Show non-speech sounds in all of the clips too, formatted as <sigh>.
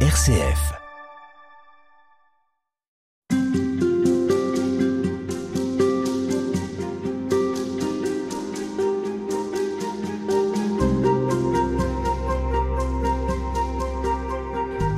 RCF.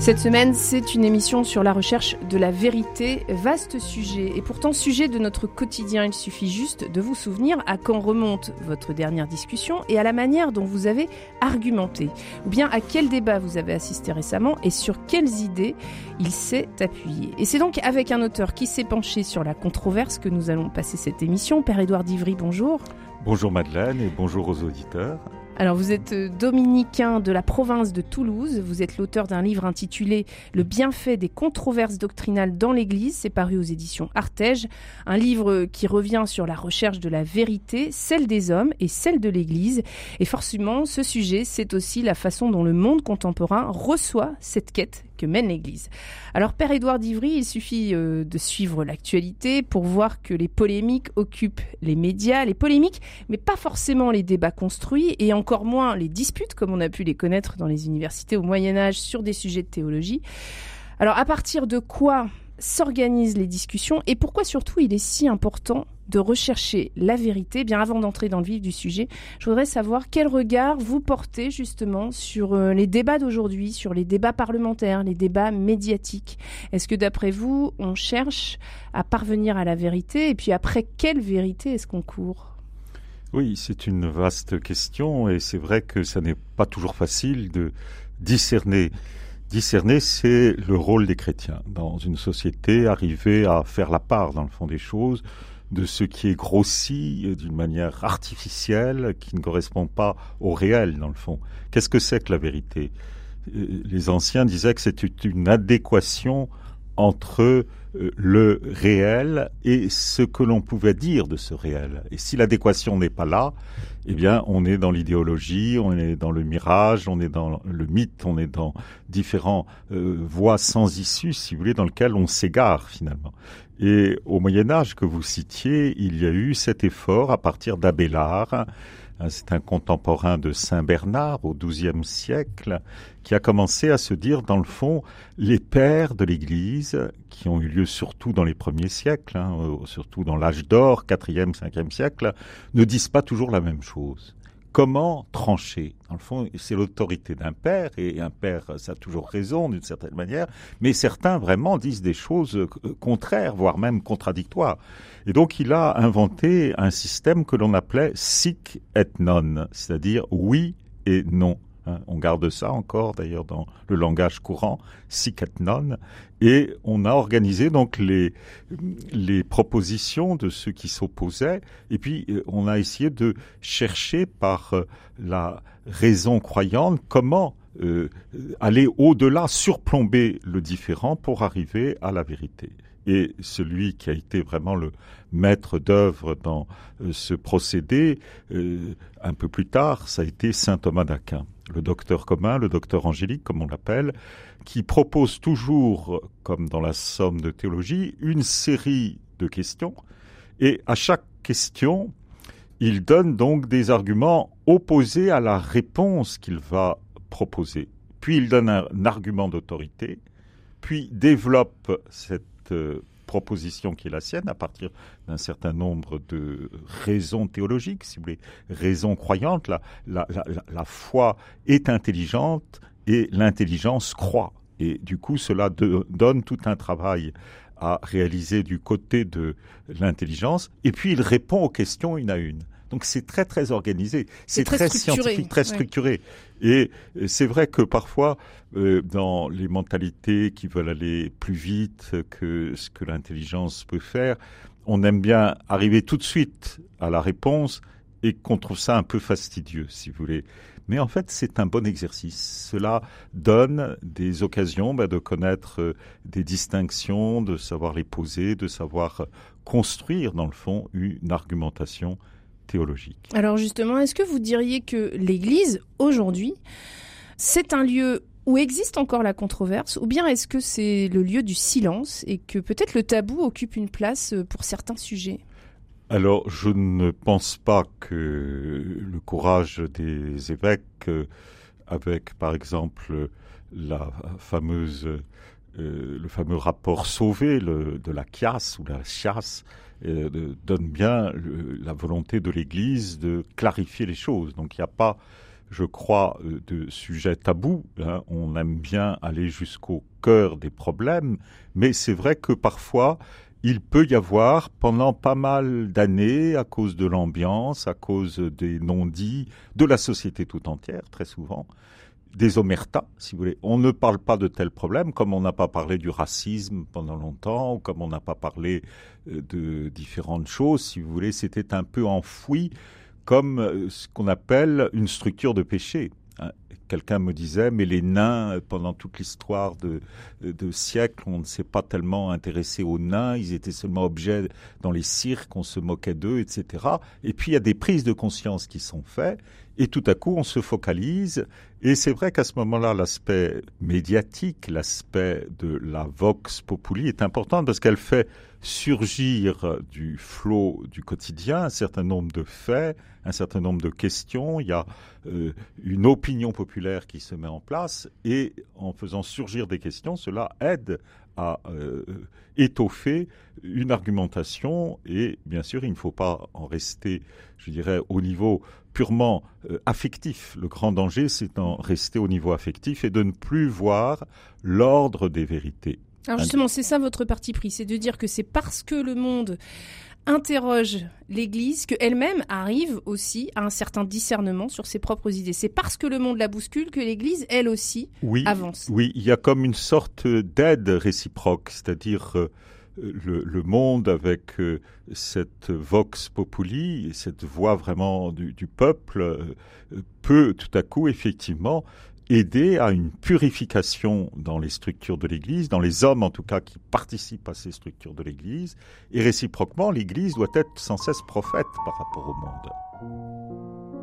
Cette semaine, c'est une émission sur la recherche de la vérité. Vaste sujet, et pourtant sujet de notre quotidien. Il suffit juste de vous souvenir à quand remonte votre dernière discussion et à la manière dont vous avez argumenté. Ou bien à quel débat vous avez assisté récemment et sur quelles idées il s'est appuyé. Et c'est donc avec un auteur qui s'est penché sur la controverse que nous allons passer cette émission. Père Édouard Divry, bonjour. Bonjour Madeleine et bonjour aux auditeurs. Alors vous êtes euh, dominicain de la province de Toulouse, vous êtes l'auteur d'un livre intitulé Le bienfait des controverses doctrinales dans l'Église, c'est paru aux éditions Artege, un livre qui revient sur la recherche de la vérité, celle des hommes et celle de l'Église. Et forcément, ce sujet, c'est aussi la façon dont le monde contemporain reçoit cette quête que mène l'Église. Alors Père Édouard d'Ivry, il suffit euh, de suivre l'actualité pour voir que les polémiques occupent les médias, les polémiques, mais pas forcément les débats construits et encore moins les disputes comme on a pu les connaître dans les universités au Moyen Âge sur des sujets de théologie. Alors à partir de quoi s'organisent les discussions et pourquoi surtout il est si important de rechercher la vérité. Bien avant d'entrer dans le vif du sujet, je voudrais savoir quel regard vous portez justement sur euh, les débats d'aujourd'hui, sur les débats parlementaires, les débats médiatiques. Est-ce que d'après vous, on cherche à parvenir à la vérité et puis après, quelle vérité est-ce qu'on court? Oui, c'est une vaste question et c'est vrai que ça n'est pas toujours facile de discerner. Discerner, c'est le rôle des chrétiens dans une société, arriver à faire la part dans le fond des choses, de ce qui est grossi d'une manière artificielle, qui ne correspond pas au réel, dans le fond. Qu'est-ce que c'est que la vérité? Euh, Les anciens disaient que c'était une adéquation entre euh, le réel et ce que l'on pouvait dire de ce réel. Et si l'adéquation n'est pas là, eh bien, on est dans l'idéologie, on est dans le mirage, on est dans le mythe, on est dans différents voies sans issue, si vous voulez, dans lesquelles on s'égare finalement. Et au Moyen Âge que vous citiez, il y a eu cet effort à partir d'Abélard, c'est un contemporain de Saint Bernard au XIIe siècle, qui a commencé à se dire, dans le fond, les pères de l'Église, qui ont eu lieu surtout dans les premiers siècles, hein, surtout dans l'âge d'or, quatrième, cinquième siècle, ne disent pas toujours la même chose comment trancher? Dans le fond, c'est l'autorité d'un père, et un père, ça a toujours raison d'une certaine manière, mais certains vraiment disent des choses euh, contraires, voire même contradictoires. Et donc il a inventé un système que l'on appelait sic et non, c'est-à-dire oui et non. Hein, on garde ça encore d'ailleurs dans le langage courant, sic et non. Et on a organisé donc les, propositions de ceux qui s'opposaient. Et puis euh, on a essayé de chercher par euh, la raison croyante comment euh, aller au-delà, surplomber le différent pour arriver à la vérité. Et celui qui a été vraiment le maître d'œuvre dans ce procédé, un peu plus tard, ça a été saint Thomas d'Aquin le docteur commun, le docteur angélique, comme on l'appelle, qui propose toujours, comme dans la somme de théologie, une série de questions. Et à chaque question, il donne donc des arguments opposés à la réponse qu'il va proposer. Puis il donne un, argument d'autorité, puis développe cette euh, proposition qui est la sienne à partir d'un certain nombre de raisons théologiques, si vous voulez, raisons croyantes. La, la, la, foi est intelligente et l'intelligence croit. Et du coup, cela donne tout un travail à réaliser du côté de l'intelligence. Et puis, il répond aux questions une à une. Donc c'est très très organisé, c'est très, scientifique, très structuré. Et c'est vrai que parfois, euh, dans les mentalités qui veulent aller plus vite que ce que l'intelligence peut faire, on aime bien arriver tout de suite à la réponse et qu'on trouve ça un peu fastidieux, si vous voulez. Mais en fait, c'est un bon exercice. Cela donne des occasions bah, de connaître euh, des distinctions, de savoir les poser, de savoir construire, dans le fond, une argumentation théologique. Alors justement, est-ce que vous diriez que l'Église, aujourd'hui, c'est un lieu où existe encore la controverse, ou bien est-ce que c'est le lieu du silence et que peut-être le tabou occupe une place euh, pour certains sujets? Alors, je ne pense pas que le courage des évêques euh, avec, par exemple, la fameuse, le fameux rapport Sauvé de la chiasse ou la chiasse, donne bien la volonté de l'Église de clarifier les choses. Donc il n'y a pas je crois, euh, de sujets tabous. Hein. On aime bien aller jusqu'au cœur des problèmes, mais c'est vrai que parfois, il peut y avoir, pendant pas mal d'années, à cause de l'ambiance, à cause des non-dits, de la société tout entière, très souvent, des omertas, si vous voulez. On ne parle pas de tels problèmes, comme on n'a pas parlé du racisme pendant longtemps, ou comme on n'a pas parlé euh, de différentes choses, si vous voulez. C'était un peu enfoui comme euh, ce qu'on appelle une structure de péché. Quelqu'un me disait, mais les nains, pendant toute l'histoire de, de, siècles, on ne s'est pas tellement intéressé aux nains, ils étaient seulement objets dans les cirques, on se moquait d'eux, etc. Et puis il y a des prises de conscience qui sont faites, et tout à coup on se focalise, et c'est vrai qu'à ce moment-là, l'aspect médiatique, l'aspect de la vox populi est important parce qu'elle fait surgir du flot du quotidien un certain nombre de faits, un certain nombre de questions. Il y a euh, une opinion populaire qui se met en place et en faisant surgir des questions, cela aide à euh, étoffer une argumentation et bien sûr il ne faut pas en rester, je dirais, au niveau purement euh, affectif. Le grand danger c'est d'en rester au niveau affectif et de ne plus voir l'ordre des vérités alors justement, c'est ça votre parti pris, c'est de dire que c'est parce que le monde interroge l'Église qu'elle-même arrive aussi à un certain discernement sur ses propres idées. C'est parce que le monde la bouscule que l'Église, elle aussi, avance. Oui, il y a comme une sorte d'aide réciproque, c'est-à-dire euh, le, monde avec euh, cette vox populi, cette voix vraiment du, peuple, euh, peut tout à coup effectivement aider à une purification dans les structures de l'Église, dans les hommes en tout cas qui participent à ces structures de l'Église, et réciproquement, l'Église doit être sans cesse prophète par rapport au monde.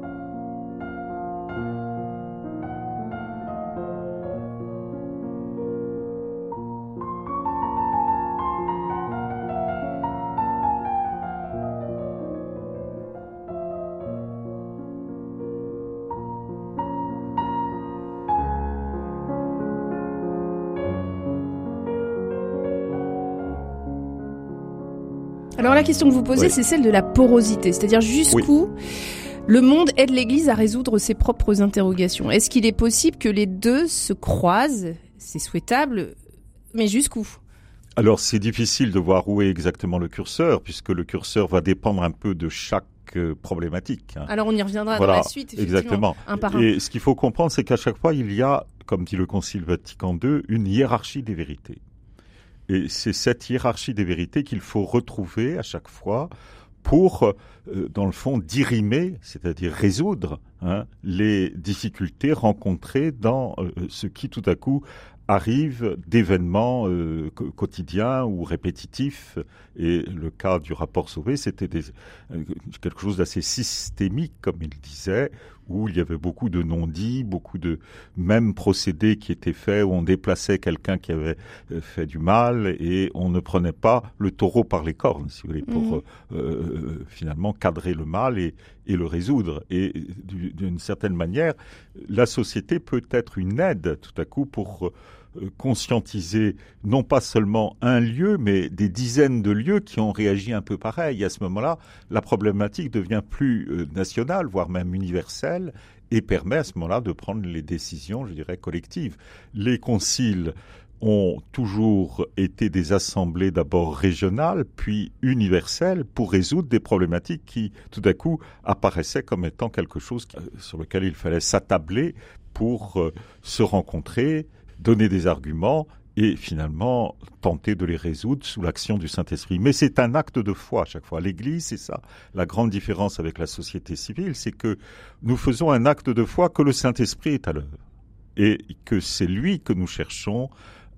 Alors la question que vous posez, c'est celle de la porosité, c'est-à-dire jusqu'où le monde aide l'Église à résoudre ses propres interrogations. Est-ce qu'il est possible que les deux se croisent? C'est souhaitable, mais jusqu'où? Alors c'est difficile de voir où est exactement le curseur, puisque le curseur va dépendre un peu de chaque euh, problématique. Hein. Alors on y reviendra dans la suite. Exactement. Et ce qu'il faut comprendre, c'est qu'à chaque fois, il y a, comme dit le Concile Vatican II, une hiérarchie des vérités. Et c'est cette hiérarchie des vérités qu'il faut retrouver à chaque fois pour, euh, dans le fond, dirimer, c'est-à-dire résoudre hein, les difficultés rencontrées dans euh, ce qui tout à coup arrive d'événements euh, quotidiens ou répétitifs. Et le cas du rapport Sauvé, c'était quelque chose d'assez systémique, comme il disait, où il y avait beaucoup de non-dits, beaucoup de mêmes procédés qui étaient faits, où on déplaçait quelqu'un qui avait euh, fait du mal et on ne prenait pas le taureau par les cornes, si vous voulez, pour mhm. euh, euh, finalement cadrer le mal et, et le résoudre. Et d'une certaine manière, la société peut être une aide tout à coup pour conscientiser non pas seulement un lieu, mais des dizaines de lieux qui ont réagi un peu pareil. à ce moment-là, la problématique devient plus nationale, voire même universelle et permet à ce moment-là de prendre les décisions, je dirais, collectives. Les conciles ont toujours été des assemblées d'abord régionales, puis universelles, pour résoudre des problématiques qui, tout à coup, apparaissaient comme étant quelque chose sur lequel il fallait s'attabler pour euh, se rencontrer, donner des arguments et finalement tenter de les résoudre sous l'action du Saint-Esprit. Mais c'est un acte de foi à chaque fois. L'Église, c'est ça. La grande différence avec la société civile, c'est que nous faisons un acte de foi que le Saint-Esprit est à l'œuvre et que c'est lui que nous cherchons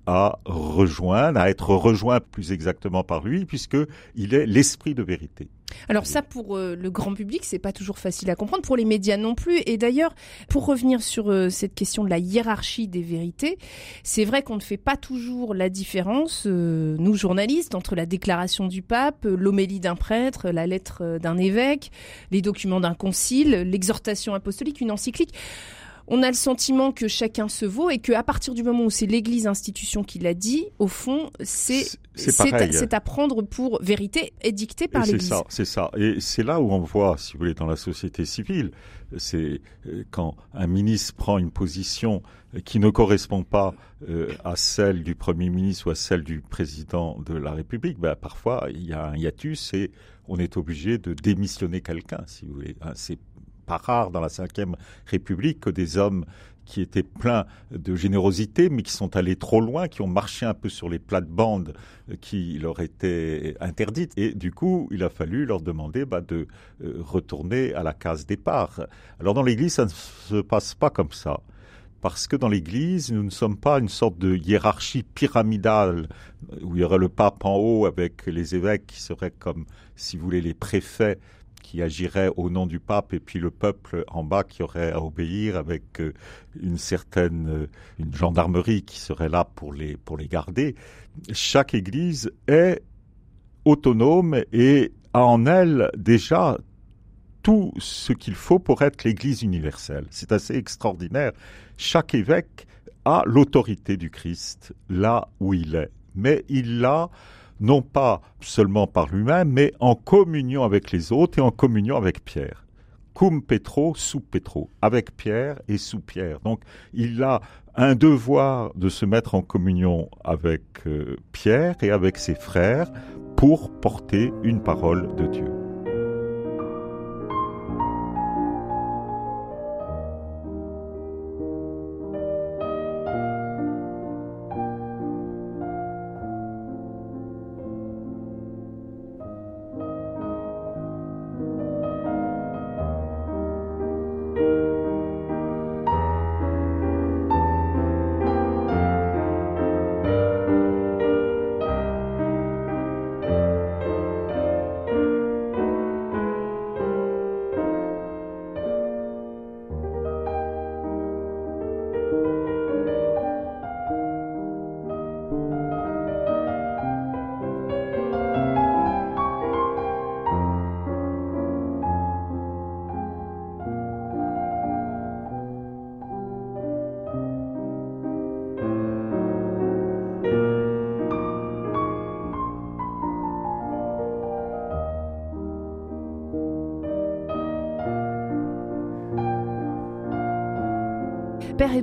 à rejoindre, à être rejoint plus exactement par lui, puisque il est l'esprit de vérité. Alors ça, pour euh, le grand public, c'est pas toujours facile à comprendre, pour les médias non plus. Et d'ailleurs, pour revenir sur euh, cette question de la hiérarchie des vérités, c'est vrai qu'on ne fait pas toujours la différence, euh, nous journalistes, entre la déclaration du pape, l'homélie d'un prêtre, la lettre d'un évêque, les documents d'un concile, l'exhortation apostolique, une encyclique on a le sentiment que chacun se vaut et qu'à partir du moment où c'est l'Église institution qui l'a dit, au fond, c'est c'est à prendre pour vérité édictée par l'Église. C'est ça, c'est ça. Et c'est là où on voit, si vous voulez, dans la société civile, c'est euh, quand un ministre prend une position qui ne correspond pas euh, à celle du Premier ministre ou à celle du président de la République, ben, parfois il y a un hiatus et on est obligé de démissionner quelqu'un, si vous voulez. Hein, c'est pas rare dans la Ve République que des hommes qui étaient pleins de générosité, mais qui sont allés trop loin, qui ont marché un peu sur les plates-bandes qui leur étaient interdites. Et du coup, il a fallu leur demander bah, de euh, retourner à la case départ. Alors dans l'Église, ça ne se passe pas comme ça. Parce que dans l'Église, nous ne sommes pas une sorte de hiérarchie pyramidale où il y aurait le pape en haut avec les évêques qui seraient comme, si vous voulez, les préfets qui agirait au nom du pape et puis le peuple en bas qui aurait à obéir avec euh, une certaine euh, une gendarmerie qui serait là pour les pour les garder. Chaque église est autonome et a en elle déjà tout ce qu'il faut pour être l'église universelle. C'est assez extraordinaire. Chaque évêque a l'autorité du Christ là où il est, mais il l'a non pas seulement par lui-même, mais en communion avec les autres et en communion avec Pierre. Cum Petro, sous Petro, avec Pierre et sous Pierre. Donc il a un devoir de se mettre en communion avec euh, Pierre et avec ses frères pour porter une parole de Dieu.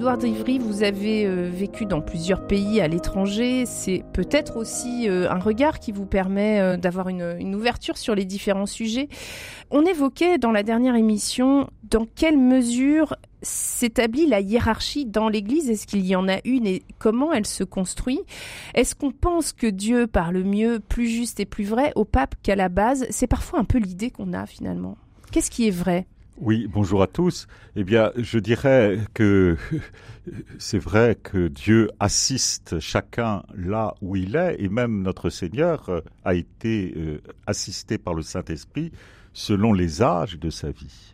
Édouard d'Ivry, vous avez euh, vécu dans plusieurs pays à l'étranger. C'est peut-être aussi euh, un regard qui vous permet euh, d'avoir une, ouverture sur les différents sujets. On évoquait dans la dernière émission dans quelle mesure s'établit la hiérarchie dans l'Église? Est-ce qu'il y en a une et comment elle se construit? Est-ce qu'on pense que Dieu parle mieux, plus juste et plus vrai au pape qu'à la base? C'est parfois un peu l'idée qu'on a finalement. Qu'est-ce qui est vrai? Oui, bonjour à tous. Eh bien, je dirais que <laughs> c'est vrai que Dieu assiste chacun là où il est, et même notre Seigneur euh, a été euh, assisté par le Saint-Esprit selon les âges de sa vie.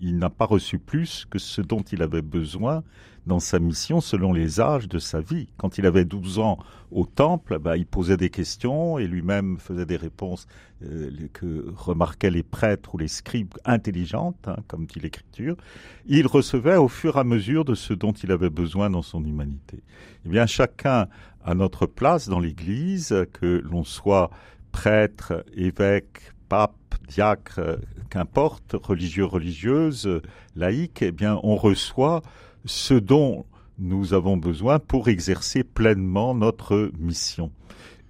Il n'a pas reçu plus que ce dont il avait besoin dans sa mission selon les âges de sa vie. Quand il avait 12 ans au temple, bah, il posait des questions et lui-même faisait des réponses euh, que remarquaient les prêtres ou les scribes intelligentes, hein, comme dit l'Écriture. Il recevait au fur et à mesure de ce dont il avait besoin dans son humanité. Eh bien, chacun a notre place dans l'Église, que l'on soit prêtre, évêque, pape, diacre, qu'importe, religieux, religieuse, laïque, eh bien, on reçoit ce dont nous avons besoin pour exercer pleinement notre mission.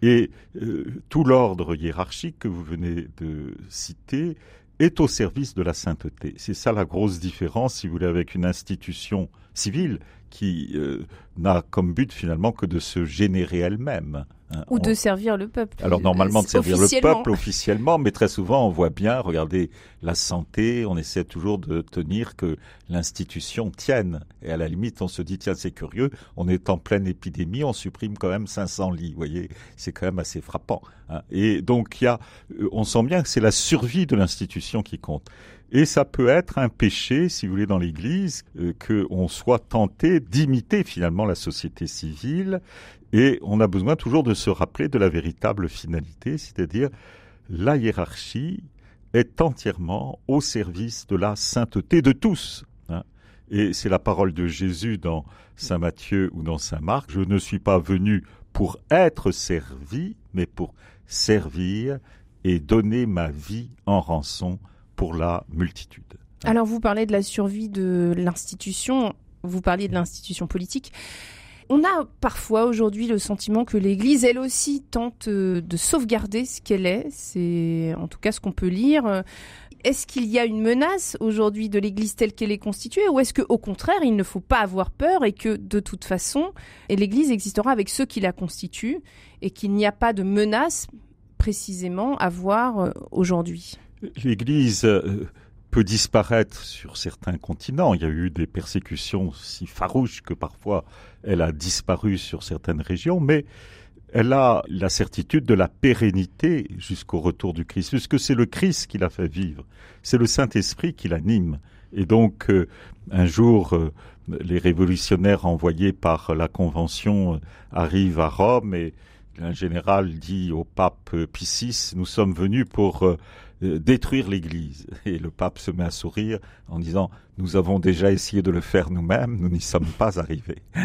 Et euh, tout l'ordre hiérarchique que vous venez de citer est au service de la sainteté. C'est ça la grosse différence, si vous voulez, avec une institution civile qui euh, n'a comme but finalement que de se générer elle-même. Hein, Ou de servir le peuple. Alors normalement de servir le peuple officiellement, mais très souvent on voit bien, regardez la santé, on essaie toujours de tenir que l'institution tienne. Et à la limite on se dit tiens c'est curieux, on est en pleine épidémie, on supprime quand même 500 lits. Vous voyez, c'est quand même assez frappant. Hein. Et donc il y a, euh, on sent bien que c'est la survie de l'institution qui compte. Et ça peut être un péché, si vous voulez, dans l'Église, euh, qu'on soit tenté d'imiter finalement la société civile. Et on a besoin toujours de se rappeler de la véritable finalité, c'est-à-dire la hiérarchie est entièrement au service de la sainteté de tous. Hein. Et c'est la parole de Jésus dans Saint Matthieu ou dans Saint Marc. Je ne suis pas venu pour être servi, mais pour servir et donner ma vie en rançon pour la multitude. Alors vous parlez de la survie de l'institution, vous parliez de l'institution politique. On a parfois aujourd'hui le sentiment que l'Église, elle aussi, tente euh, de sauvegarder ce qu'elle est. C'est en tout cas ce qu'on peut lire. Est-ce qu'il y a une menace aujourd'hui de l'Église telle qu'elle est constituée ou est-ce qu'au contraire, il ne faut pas avoir peur et que de toute façon, l'Église existera avec ceux qui la constituent et qu'il n'y a pas de menace précisément à voir euh, aujourd'hui? L'Église euh, peut disparaître sur certains continents. Il y a eu des persécutions si farouches que parfois elle a disparu sur certaines régions, mais elle a la certitude de la pérennité jusqu'au retour du Christ, puisque c'est le Christ qui l'a fait vivre, c'est le Saint-Esprit qui l'anime. Et donc, euh, un jour, euh, les révolutionnaires envoyés par la Convention arrivent à Rome et un général dit au pape Pie VI, nous sommes venus pour détruire l'Église. Et le pape se met à sourire en disant, nous avons déjà essayé de le faire nous-mêmes, nous n'y sommes pas arrivés. <laughs>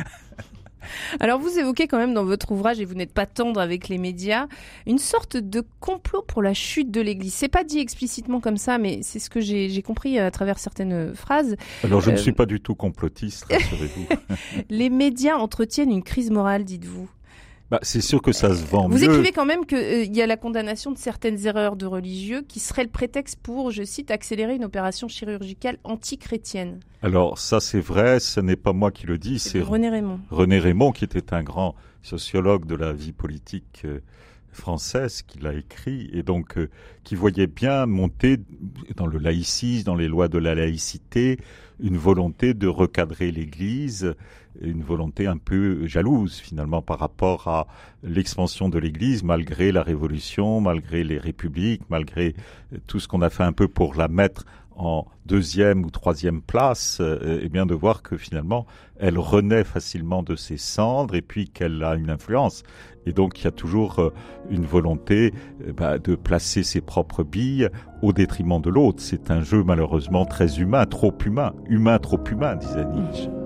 Alors vous évoquez quand même dans votre ouvrage, et vous n'êtes pas tendre avec les médias, une sorte de complot pour la chute de l'Église. C'est pas dit explicitement comme ça, mais c'est ce que j'ai compris à travers certaines phrases. Alors je ne euh, suis pas du tout complotiste, rassurez-vous. <laughs> les médias entretiennent une crise morale, dites-vous. Bah, c'est sûr que ça se vend Vous écrivez quand même qu'il euh, y a la condamnation de certaines erreurs de religieux qui serait le prétexte pour, je cite, accélérer une opération chirurgicale anti-chrétienne. Alors ça c'est vrai, ce n'est pas moi qui le dis, c'est René Raymond. René Raymond qui était un grand sociologue de la vie politique euh, française qui l'a écrit et donc euh, qui voyait bien monter dans le laïcisme, dans les lois de la laïcité, une volonté de recadrer l'Église, une volonté un peu jalouse finalement par rapport à l'expansion de l'Église, malgré la Révolution, malgré les républiques, malgré tout ce qu'on a fait un peu pour la mettre en deuxième ou troisième place, euh, et bien de voir que finalement elle renaît facilement de ses cendres et puis qu'elle a une influence. Et donc il y a toujours euh, une volonté euh, bah, de placer ses propres billes au détriment de l'autre. C'est un jeu malheureusement très humain, trop humain, humain trop humain, disait Nietzsche.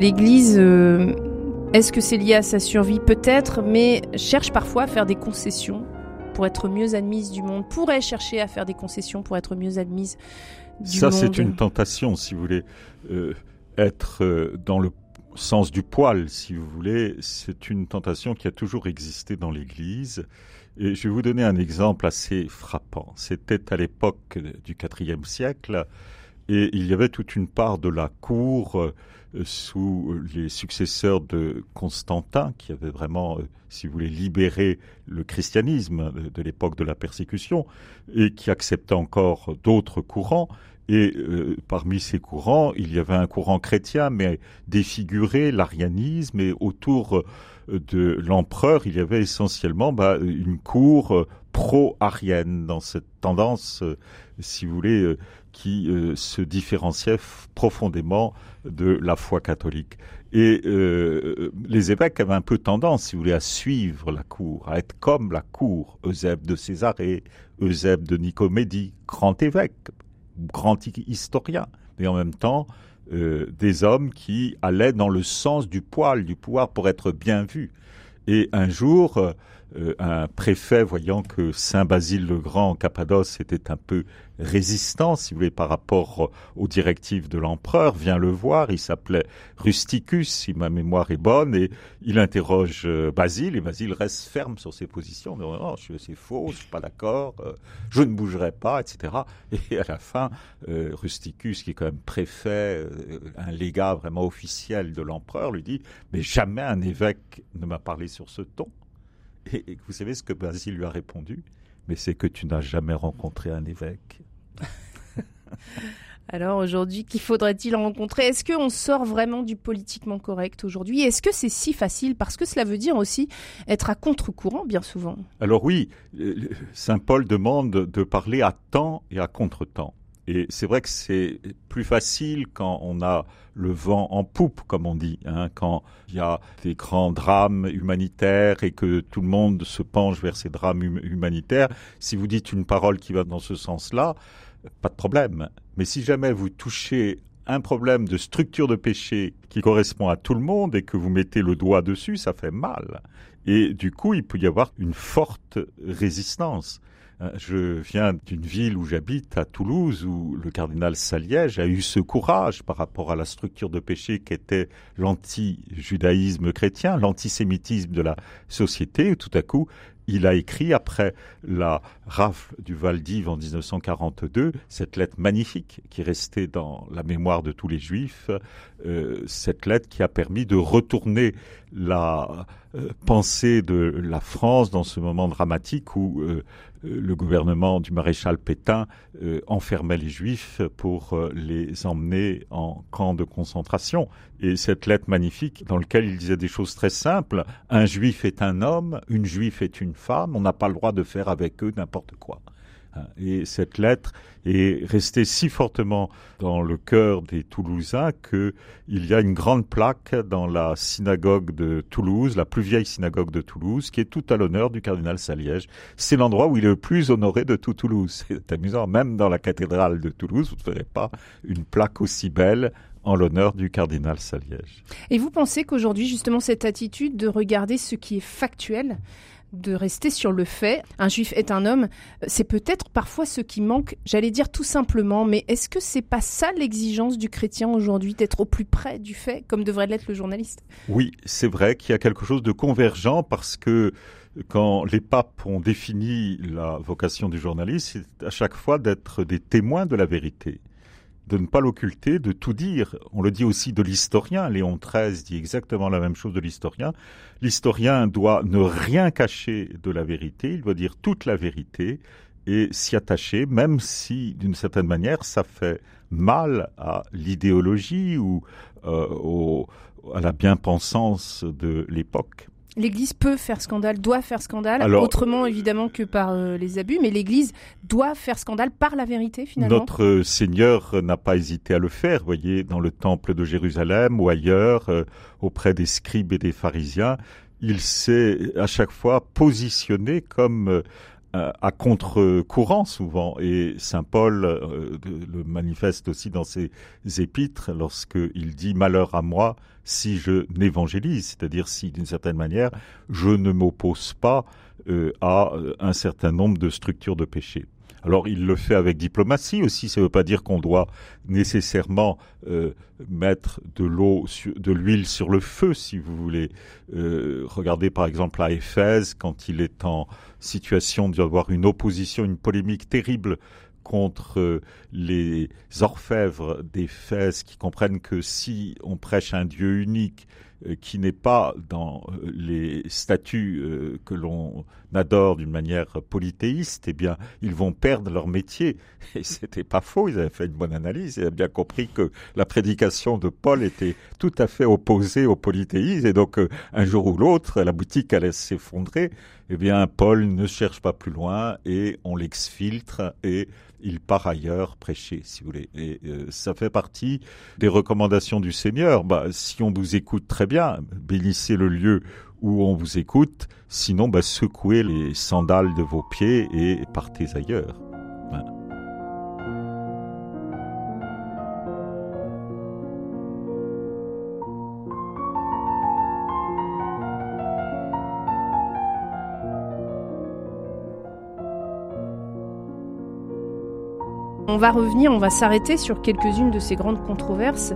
L'Église, euh, est-ce que c'est lié à sa survie? Peut-être, mais cherche parfois à faire des concessions pour être mieux admise du monde, pourrait chercher à faire des concessions pour être mieux admise du monde. Ça, c'est une tentation, si vous voulez. Euh, être euh, dans le sens du poil, si vous voulez, c'est une tentation qui a toujours existé dans l'Église. Et je vais vous donner un exemple assez frappant. C'était à l'époque du IVe siècle, et il y avait toute une part de la cour sous les successeurs de Constantin, qui avait vraiment, euh, si vous voulez, libéré le christianisme de, l'époque de la persécution, et qui acceptait encore d'autres courants. Et euh, parmi ces courants, il y avait un courant chrétien, mais défiguré, l'arianisme, et autour de l'empereur, il y avait essentiellement bah, une cour pro-arienne dans cette tendance, si vous voulez, qui euh, se différenciait profondément de la foi catholique. Et euh, les évêques avaient un peu tendance, si vous voulez, à suivre la cour, à être comme la cour. Eusèbe de Césarée, Eusèbe de Nicomédie, grand évêque, grand historien, mais en même temps euh, des hommes qui allaient dans le sens du poil, du pouvoir pour être bien vus. Et un jour, euh, un préfet, voyant que Saint Basile le Grand en Cappadoce était un peu résistant, si vous voulez, par rapport aux directives de l'empereur, vient le voir. Il s'appelait Rusticus, si ma mémoire est bonne, et il interroge euh, Basile, et Basile reste ferme sur ses positions. Non, non, c'est faux, je suis pas d'accord, euh, je ne bougerai pas, etc. <laughs> Et à la fin, Rusticus, qui est quand même préfet, un légat vraiment officiel de l'empereur, lui dit mais jamais un évêque ne m'a parlé sur ce ton. Et, vous savez ce que Basile lui a répondu? Mais c'est que tu n'as jamais rencontré un évêque. <laughs> Alors aujourd'hui, qui faudrait-il rencontrer? Est-ce qu'on sort vraiment du politiquement correct aujourd'hui? Est-ce que c'est si facile? Parce que cela veut dire aussi être à contre-courant bien souvent. Alors oui, euh, Saint Paul demande de parler à temps et à contre-temps. Et c'est vrai que c'est plus facile quand on a le vent en poupe, comme on dit, hein, quand il y a des grands drames humanitaires et que tout le monde se penche vers ces drames hum-, humanitaires. Si vous dites une parole qui va dans ce sens-là, pas de problème. Mais si jamais vous touchez un problème de structure de péché qui correspond à tout le monde et que vous mettez le doigt dessus, ça fait mal. Et du coup, il peut y avoir une forte résistance. Euh, je viens d'une ville où j'habite, à Toulouse, où le cardinal Saliège a eu ce courage par rapport à la structure de péché qu'était l'anti-judaïsme chrétien, l'antisémitisme de la société. Tout à coup, il a écrit, après la rafle du Val d'Ive en 1942, cette lettre magnifique qui est restée dans la mémoire de tous les Juifs, euh, cette lettre qui a permis de retourner la euh, pensée de la France dans ce moment dramatique où euh, le gouvernement du maréchal Pétain enfermait les Juifs pour les emmener en camp de concentration. Et cette lettre magnifique dans laquelle il disait des choses très simples, un Juif est un homme, une Juive est une femme, on n'a pas le droit de faire avec eux n'importe quoi. Hein, et cette lettre est restée si fortement dans le cœur des Toulousains qu'il y a une grande plaque dans la synagogue de Toulouse, la plus vieille synagogue de Toulouse, qui est tout à l'honneur du cardinal Saliège. C'est l'endroit où il est le plus honoré de tout Toulouse. <laughs> C'est amusant, même dans la cathédrale de Toulouse, vous ne verrez pas une plaque aussi belle en l'honneur du cardinal Saliège. Et vous pensez qu'aujourd'hui, justement, cette attitude de regarder ce qui est factuel, de rester sur le fait, un juif est un homme, c'est peut-être parfois ce qui manque, j'allais dire tout simplement, mais est-ce que c'est pas ça l'exigence du chrétien aujourd'hui, d'être au plus près du fait, comme devrait l'être le journaliste? Oui, c'est vrai qu'il y a quelque chose de convergent parce que quand les papes ont défini la vocation du journaliste, c'est à chaque fois d'être des témoins de la vérité de ne pas l'occulter, de tout dire. On le dit aussi de l'historien. Léon XIII dit exactement la même chose de l'historien. L'historien doit ne rien cacher de la vérité, il doit dire toute la vérité et s'y attacher, même si, d'une certaine manière, ça fait mal à l'idéologie ou euh, à la bien-pensance de l'époque l'Église peut faire scandale, doit faire scandale, autrement évidemment que par euh, les abus, mais l'Église doit faire scandale par la vérité finalement. Notre Seigneur n'a pas hésité à le faire, voyez, dans le temple de Jérusalem ou ailleurs, euh, auprès des scribes et des pharisiens. Il s'est à chaque fois positionné comme euh, à contre-courant souvent. Et Saint Paul le manifeste aussi dans ses épîtres lorsqu'il dit Malheur à moi si je n'évangélise, c'est-à-dire si d'une certaine manière je ne m'oppose pas euh, à euh, un certain nombre de structures de péché. Alors il le fait avec diplomatie aussi, ça ne veut pas dire qu'on doit nécessairement euh, mettre de l'eau, de l'huile sur le feu, si vous voulez. regardez par exemple à Éphèse, quand il est en situation d'avoir une opposition, une polémique terrible contre euh, les orfèvres d'Éphèse qui comprennent que si on prêche un Dieu unique euh, qui n'est pas dans euh, les statuts que l'on adore d'une manière polythéiste, eh bien, ils vont perdre leur métier. <laughs> Et c'était pas faux, ils avaient fait une bonne analyse, ils avaient bien compris que la prédication de Paul était tout à fait opposée au polythéisme, et donc un jour ou l'autre, la boutique allait s'effondrer. Eh bien, Paul ne cherche pas plus loin et on l'exfiltre et il part ailleurs prêcher, si vous voulez. Et euh, ça fait partie des recommandations du Seigneur. Bah, si on vous écoute très bien, bénissez le lieu où on vous écoute. Sinon, bah, secouez les sandales de vos pieds et partez ailleurs. On va revenir, on va s'arrêter sur quelques-unes de ces grandes controverses.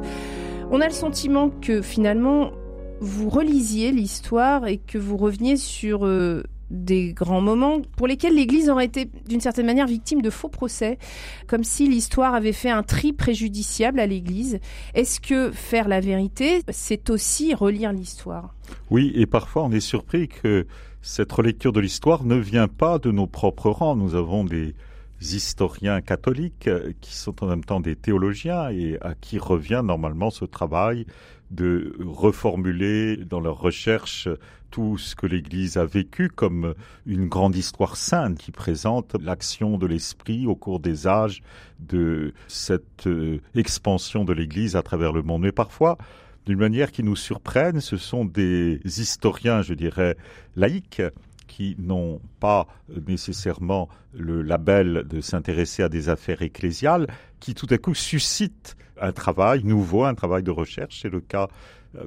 On a le sentiment que finalement, vous relisiez l'histoire et que vous reveniez sur euh, des grands moments pour lesquels l'Église aurait été d'une certaine manière victime de faux procès, comme si l'histoire avait fait un tri préjudiciable à l'Église. Est-ce que faire la vérité, c'est aussi relire l'histoire? Oui, et parfois on est surpris que cette relecture de l'histoire ne vient pas de nos propres rangs. Nous avons des historiens catholiques qui sont en même temps des théologiens et à qui revient normalement ce travail de reformuler dans leurs recherches tout ce que l'Église a vécu comme une grande histoire sainte qui présente l'action de l'Esprit au cours des âges de cette euh, expansion de l'Église à travers le monde. Mais parfois, d'une manière qui nous surprenne, ce sont des historiens, je dirais, laïcs, qui n'ont pas nécessairement le label de s'intéresser à des affaires ecclésiales, qui tout à coup suscitent un travail nouveau, un travail de recherche. C'est le cas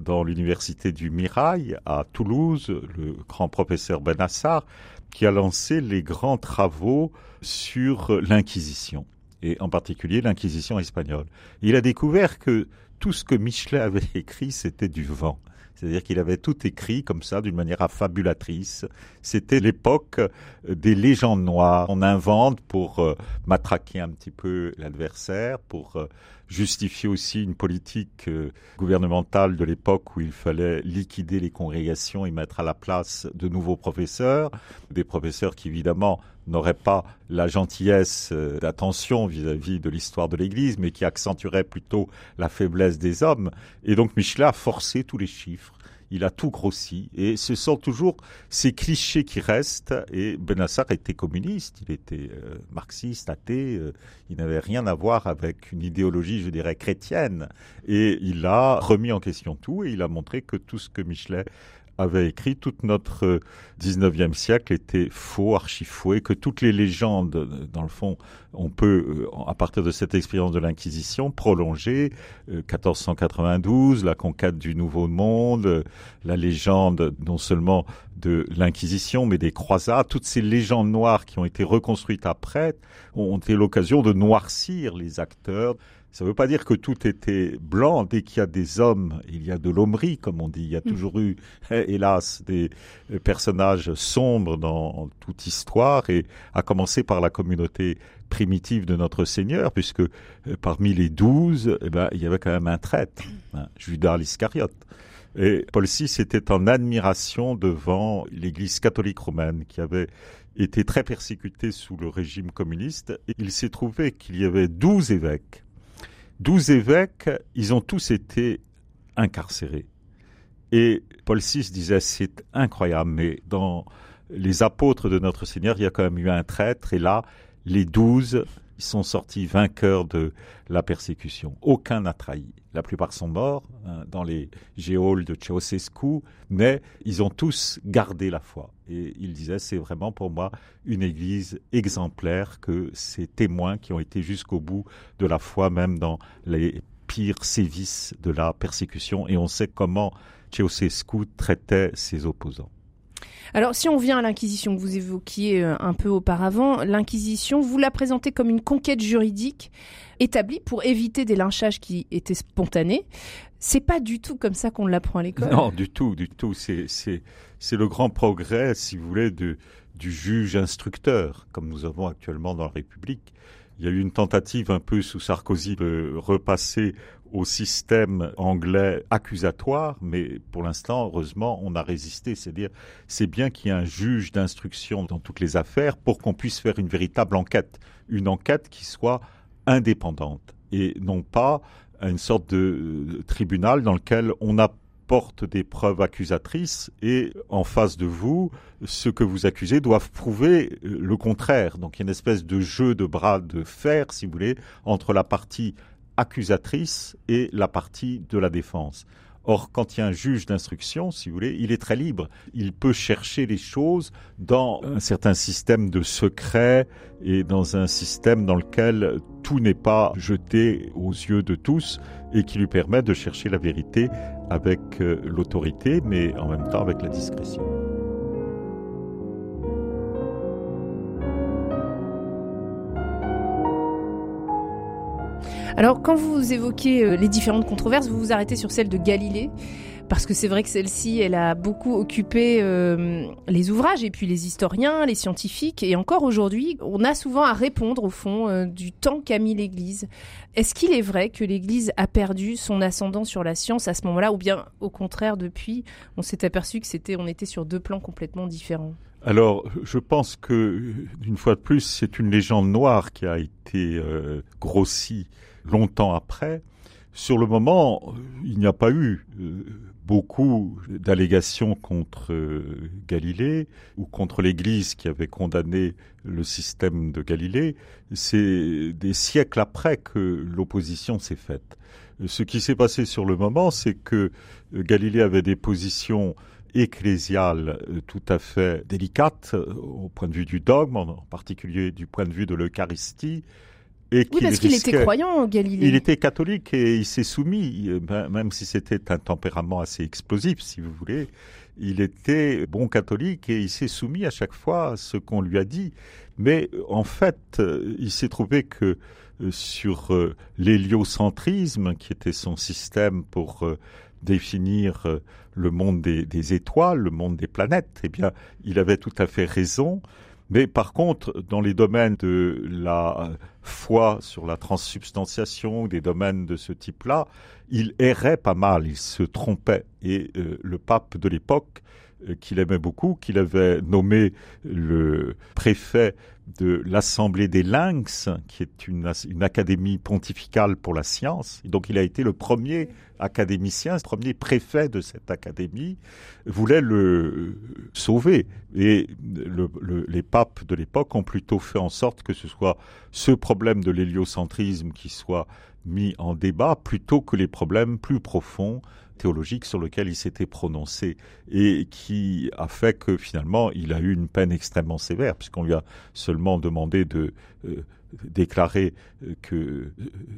dans l'université du Mirail à Toulouse, le grand professeur Benassar, qui a lancé les grands travaux sur l'Inquisition, et en particulier l'Inquisition espagnole. Il a découvert que tout ce que Michelet avait <laughs> écrit, c'était du vent. C'est-à-dire qu'il avait tout écrit comme ça, d'une manière affabulatrice. C'était l'époque des légendes noires. On invente pour euh, matraquer un petit peu l'adversaire, pour euh, justifier aussi une politique euh, gouvernementale de l'époque où il fallait liquider les congrégations et mettre à la place de nouveaux professeurs, des professeurs qui évidemment n'auraient pas la gentillesse euh, d'attention vis-à-vis de l'histoire de l'Église, mais qui accentueraient plutôt la faiblesse des hommes. Et donc Michelet a forcé tous les chiffres il a tout grossi. Et ce sont toujours ces clichés qui restent. Et Benassar était communiste, il était euh, marxiste, athée, euh, il n'avait rien à voir avec une idéologie, je dirais, chrétienne. Et il a remis en question tout et il a montré que tout ce que Michelet avait écrit, toute notre 19e siècle était faux, archi-faux, et que toutes les légendes, dans le fond, on peut, euh, à partir de cette expérience de l'Inquisition, prolonger 1492, euh, la conquête du Nouveau Monde, euh, la légende non seulement de l'Inquisition, mais des croisades, toutes ces légendes noires qui ont été reconstruites après ont été l'occasion de noircir les acteurs ça ne veut pas dire que tout était blanc. Dès qu'il y a des hommes, il y a de l'hommerie, comme on dit. Il y a mm. toujours eu, <laughs> hélas, des euh, personnages sombres dans toute histoire, et à commencer par la communauté primitive de notre Seigneur, puisque euh, parmi les douze, eh ben, il y avait quand même un traître, hein, Judas l'Iscariote. Et Paul VI était en admiration devant l'Église catholique romaine qui avait été très persécutée sous le régime communiste. Et il s'est trouvé qu'il y avait douze évêques Douze évêques, ils ont tous été incarcérés. Et Paul VI disait, c'est incroyable, mais dans les apôtres de notre Seigneur, il y a quand même eu un traître, et là, les douze, ils sont sortis vainqueurs de la persécution. Aucun n'a trahi. La plupart sont morts hein, dans les géoles de Ceausescu, mais ils ont tous gardé la foi. Et il disait, c'est vraiment pour moi une église exemplaire que ces témoins qui ont été jusqu'au bout de la foi, même dans les pires sévices de la persécution. Et on sait comment Ceausescu traitait ses opposants. Alors, si on vient à l'Inquisition que vous évoquiez euh, un peu auparavant, l'Inquisition, vous la présentez comme une conquête juridique établie pour éviter des lynchages qui étaient spontanés. C'est pas du tout comme ça qu'on l'apprend à l'école. Non, du tout, du tout. C'est, le grand progrès, si vous voulez, du juge instructeur, comme nous avons actuellement dans la République. Il y a eu une tentative un peu sous Sarkozy de repasser au système anglais accusatoire, mais pour l'instant, heureusement, on a résisté. C'est-à-dire, c'est bien qu'il y ait un juge d'instruction dans toutes les affaires pour qu'on puisse faire une véritable enquête, une enquête qui soit indépendante et non pas une sorte de tribunal dans lequel on apporte des preuves accusatrices et en face de vous, ceux que vous accusez doivent prouver le contraire. Donc il y a une espèce de jeu de bras de fer, si vous voulez, entre la partie accusatrice et la partie de la défense. Or, quand il y a un juge d'instruction, si vous voulez, il est très libre. Il peut chercher les choses dans un certain système de secret et dans un système dans lequel tout n'est pas jeté aux yeux de tous et qui lui permet de chercher la vérité avec euh, l'autorité, mais en même temps avec la discrétion. Alors, quand vous évoquez euh, les différentes controverses, vous vous arrêtez sur celle de Galilée. parce que c'est vrai que celle-ci, elle a beaucoup occupé euh, les ouvrages et puis les historiens, les scientifiques, et encore aujourd'hui, on a souvent à répondre au fond euh, du temps qu'a mis l'Église. Est-ce qu'il est vrai que l'Église a perdu son ascendant sur la science à ce moment-là, ou bien au contraire depuis, on s'est aperçu que c'était, on était sur deux plans complètement différents? Alors, je pense que, une fois de plus, c'est une légende noire qui a été grossie longtemps après. Sur le moment, il n'y a pas eu euh, beaucoup d'allégations contre euh, Galilée ou contre l'Église qui avait condamné le système de Galilée. C'est des siècles après que l'opposition s'est faite. Ce qui s'est passé sur le moment, c'est que Galilée avait des positions ecclésiale euh, tout à fait délicate euh, au point de vue du dogme, en particulier du point de vue de l'Eucharistie. Et oui, parce qu'il était croyant, Galilée. Il était catholique et il s'est soumis, euh, même si c'était un tempérament assez explosif, si vous voulez. Il était bon catholique et il s'est soumis à chaque fois à ce qu'on lui a dit. Mais en fait, il s'est trouvé que sur l'héliocentrisme, qui était son système pour définir euh, le monde des, étoiles, le monde des planètes, eh bien, il avait tout à fait raison. Mais par contre, dans les domaines de la foi sur la transsubstantiation, des domaines de ce type-là, il errait pas mal, il se trompait. Et euh, le pape de l'époque, euh, qu'il aimait beaucoup, qu'il avait nommé le préfet de l'Assemblée des Lynx, qui est une, académie pontificale pour la science. Et donc il a été le premier académicien, le premier préfet de cette académie, voulait le sauver. Et le, les papes de l'époque ont plutôt fait en sorte que ce soit ce problème de l'héliocentrisme qui soit mis en débat plutôt que les problèmes plus profonds théologique sur lequel il s'était prononcé et qui a fait que finalement il a eu une peine extrêmement sévère puisqu'on lui a seulement demandé de euh, déclarer euh, euh,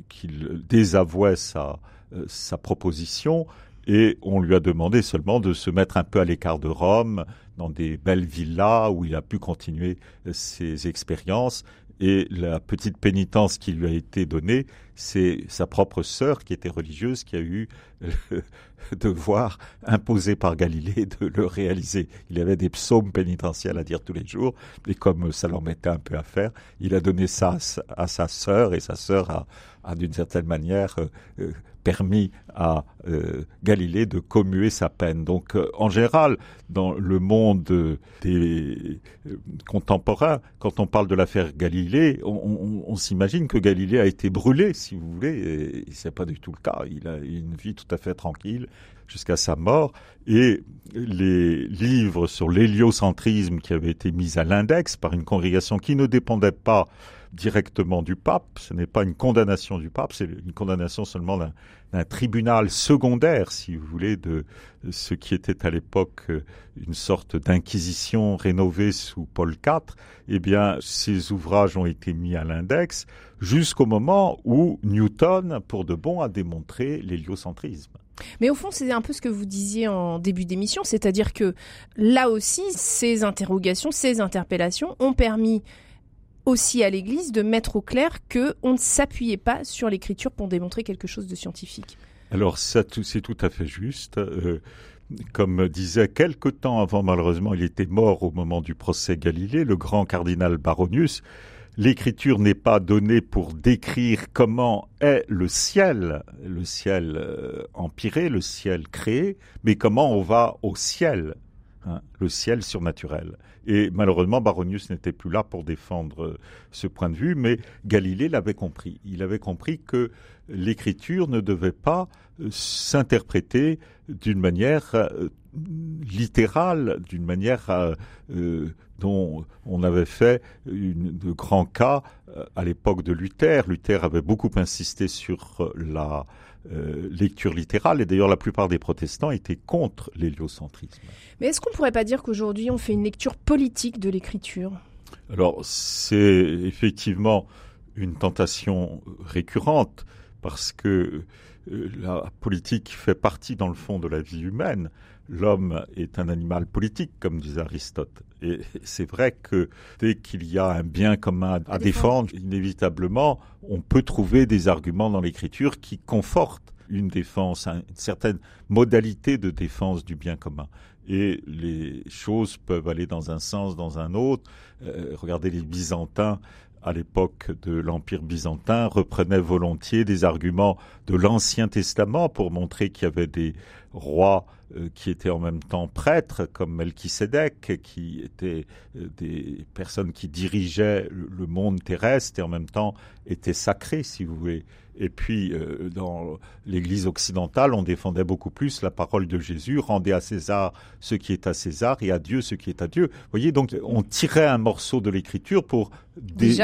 qu'il désavouait sa sa proposition et on lui a demandé seulement de se mettre un peu à l'écart de Rome, dans des belles villas où il a pu continuer ses expériences et la petite pénitence qui lui a été donnée, c'est sa propre sœur qui était religieuse qui a eu le <laughs> devoir imposé par Galilée de le réaliser. Il avait des psaumes pénitentiels à dire tous les jours, et comme ça l'embêtait un peu à faire, il a donné ça à sa sœur, et sa sœur a, d'une certaine manière euh, euh, permis à euh, Galilée de commuer sa peine. Donc, en général, dans le monde des contemporains, quand on parle de l'affaire Galilée, on, s'imagine que Galilée a été brûlé, si vous voulez, et c'est pas du tout le cas. Il a une vie tout à fait tranquille jusqu'à sa mort. Et les livres sur l'héliocentrisme qui avaient été mis à l'index par une congrégation qui ne dépendait pas directement du pape, ce n'est pas une condamnation du pape, c'est une condamnation seulement d'un tribunal secondaire, si vous voulez, de ce qui était à l'époque euh, une sorte d'inquisition rénovée sous Paul IV, eh bien, ces ouvrages ont été mis à l'index jusqu'au moment où Newton, pour de bon, a démontré l'héliocentrisme. Mais au fond, c'est un peu ce que vous disiez en début d'émission, c'est-à-dire que là aussi, ces interrogations, ces interpellations ont permis aussi à l'Église de mettre au clair que on ne s'appuyait pas sur l'écriture pour démontrer quelque chose de scientifique. Alors c'est tout à fait juste. Euh, comme disait quelque temps avant, malheureusement, il était mort au moment du procès Galilée, le grand cardinal Baronius. L'écriture n'est pas donnée pour décrire comment est le ciel, le ciel euh, empiré, le ciel créé, mais comment on va au ciel, hein, le ciel surnaturel. Et malheureusement, Baronius n'était plus là pour défendre euh, ce point de vue, mais Galilée l'avait compris. Il avait compris que l'écriture ne devait pas euh, s'interpréter d'une manière euh, littérale, d'une manière dont on avait fait de grands cas à l'époque de Luther. Luther avait beaucoup insisté sur la euh, lecture littérale, et d'ailleurs la plupart des protestants étaient contre l'héliocentrisme. Mais est-ce qu'on ne pourrait pas dire qu'aujourd'hui on fait une lecture politique de l'écriture? Alors c'est effectivement une tentation récurrente, parce que euh, la politique fait partie dans le fond de la vie humaine. L'homme est un animal politique, comme disait Aristote. Et c'est vrai que dès qu'il y a un bien commun à, défendre, inévitablement, on peut trouver des arguments dans l'écriture qui confortent une défense, une certaine modalité de défense du bien commun. Et les choses peuvent aller dans un sens, dans un autre. Euh, regardez les Byzantins à l'époque de l'Empire byzantin, reprenaient volontiers des arguments de l'Ancien Testament pour montrer qu'il y avait des rois euh, qui étaient en même temps prêtres, comme Melchisedec, qui étaient euh, des personnes qui dirigeaient le monde terrestre et en même temps étaient sacrés, si vous voulez. Et puis, euh, dans l'Église occidentale, on défendait beaucoup plus la parole de Jésus, rendez à César ce qui est à César et à Dieu ce qui est à Dieu. Vous voyez, donc on tirait un morceau de l'Écriture pour des,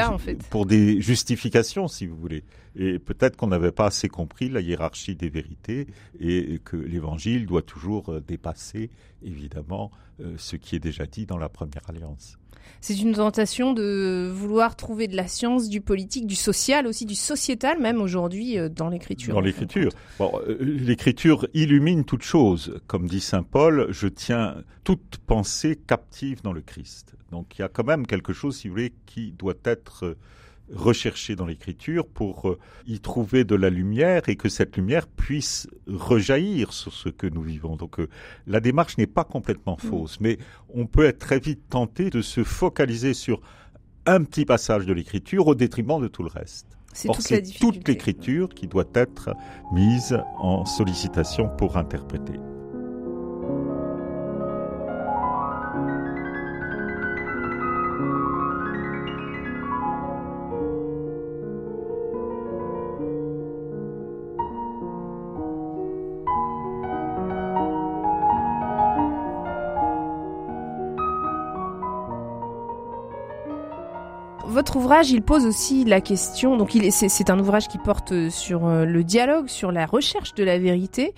pour des justifications, si vous voulez. Et peut-être qu'on n'avait pas assez compris la hiérarchie des vérités et que l'Évangile doit toujours euh, dépasser, évidemment, ce qui est déjà dit dans la première alliance. C'est une tentation de vouloir trouver de la science, du politique, du social aussi, du sociétal même aujourd'hui euh, dans l'écriture. Dans l'écriture. Bon, l'écriture illumine toute chose. Comme dit Saint Paul, je tiens toute pensée captive dans le Christ. Donc il y a quand même quelque chose, si vous voulez, qui doit être rechercher dans l'écriture pour euh, y trouver de la lumière et que cette lumière puisse rejaillir sur ce que nous vivons. Donc euh, la démarche n'est pas complètement mm. fausse, mais on peut être très vite tenté de se focaliser sur un petit passage de l'écriture au détriment de tout le reste. C'est toute, toute l'écriture qui doit être mise en sollicitation pour interpréter. Votre ouvrage, il pose aussi la question. Donc, c'est un ouvrage qui porte sur euh, le dialogue, sur la recherche de la vérité,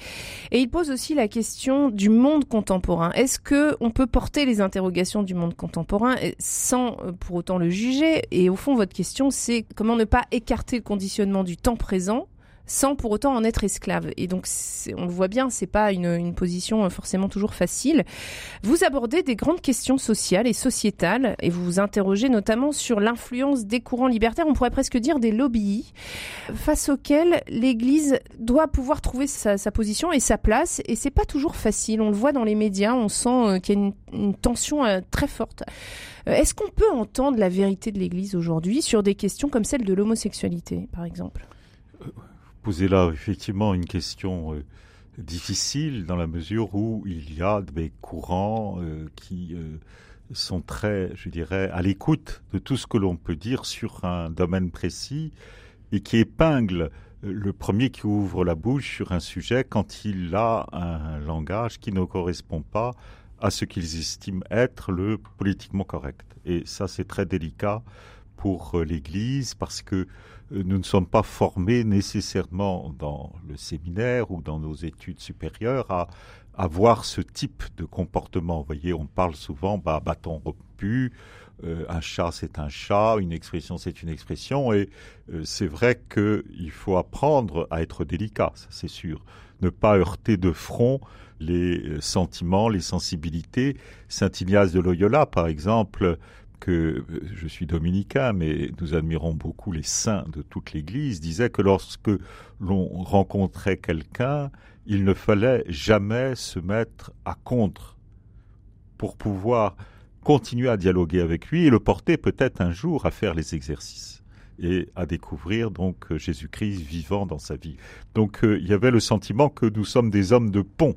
et il pose aussi la question du monde contemporain. Est-ce que on peut porter les interrogations du monde contemporain sans euh, pour autant le juger? Et au fond, votre question, c'est comment ne pas écarter le conditionnement du temps présent sans pour autant en être esclave. Et donc, on le voit bien, c'est pas une, position euh, forcément toujours facile. Vous abordez des grandes questions sociales et sociétales, et vous vous interrogez notamment sur l'influence des courants libertaires, on pourrait presque dire des lobbies, face auxquels l'Église doit pouvoir trouver sa, position et sa place. Et c'est pas toujours facile. On le voit dans les médias, on sent euh, qu'il y a une, une tension euh, très forte. Est-ce qu'on peut entendre la vérité de l'Église aujourd'hui sur des questions comme celle de l'homosexualité, par exemple? Posez là effectivement une question euh, difficile dans la mesure où il y a des courants euh, qui euh, sont très, je dirais, à l'écoute de tout ce que l'on peut dire sur un domaine précis et qui épinglent le premier qui ouvre la bouche sur un sujet quand il a un langage qui ne correspond pas à ce qu'ils estiment être le politiquement correct. Et ça, c'est très délicat pour l'Église parce que nous ne sommes pas formés nécessairement dans le séminaire ou dans nos études supérieures à avoir ce type de comportement. Vous voyez, on parle souvent bah, bâton rompu, euh, un chat c'est un chat, une expression c'est une expression, et euh, c'est vrai qu'il faut apprendre à être délicat, c'est sûr. Ne pas heurter de front les sentiments, les sensibilités. Saint Ignace de Loyola, par exemple, que euh, je suis dominicain, mais nous admirons beaucoup les saints de toute l'Église, disait que lorsque l'on rencontrait quelqu'un, il ne fallait jamais se mettre à contre pour pouvoir continuer à dialoguer avec lui et le porter peut-être un jour à faire les exercices et à découvrir donc Jésus-Christ vivant dans sa vie. Donc euh, il y avait le sentiment que nous sommes des hommes de pont,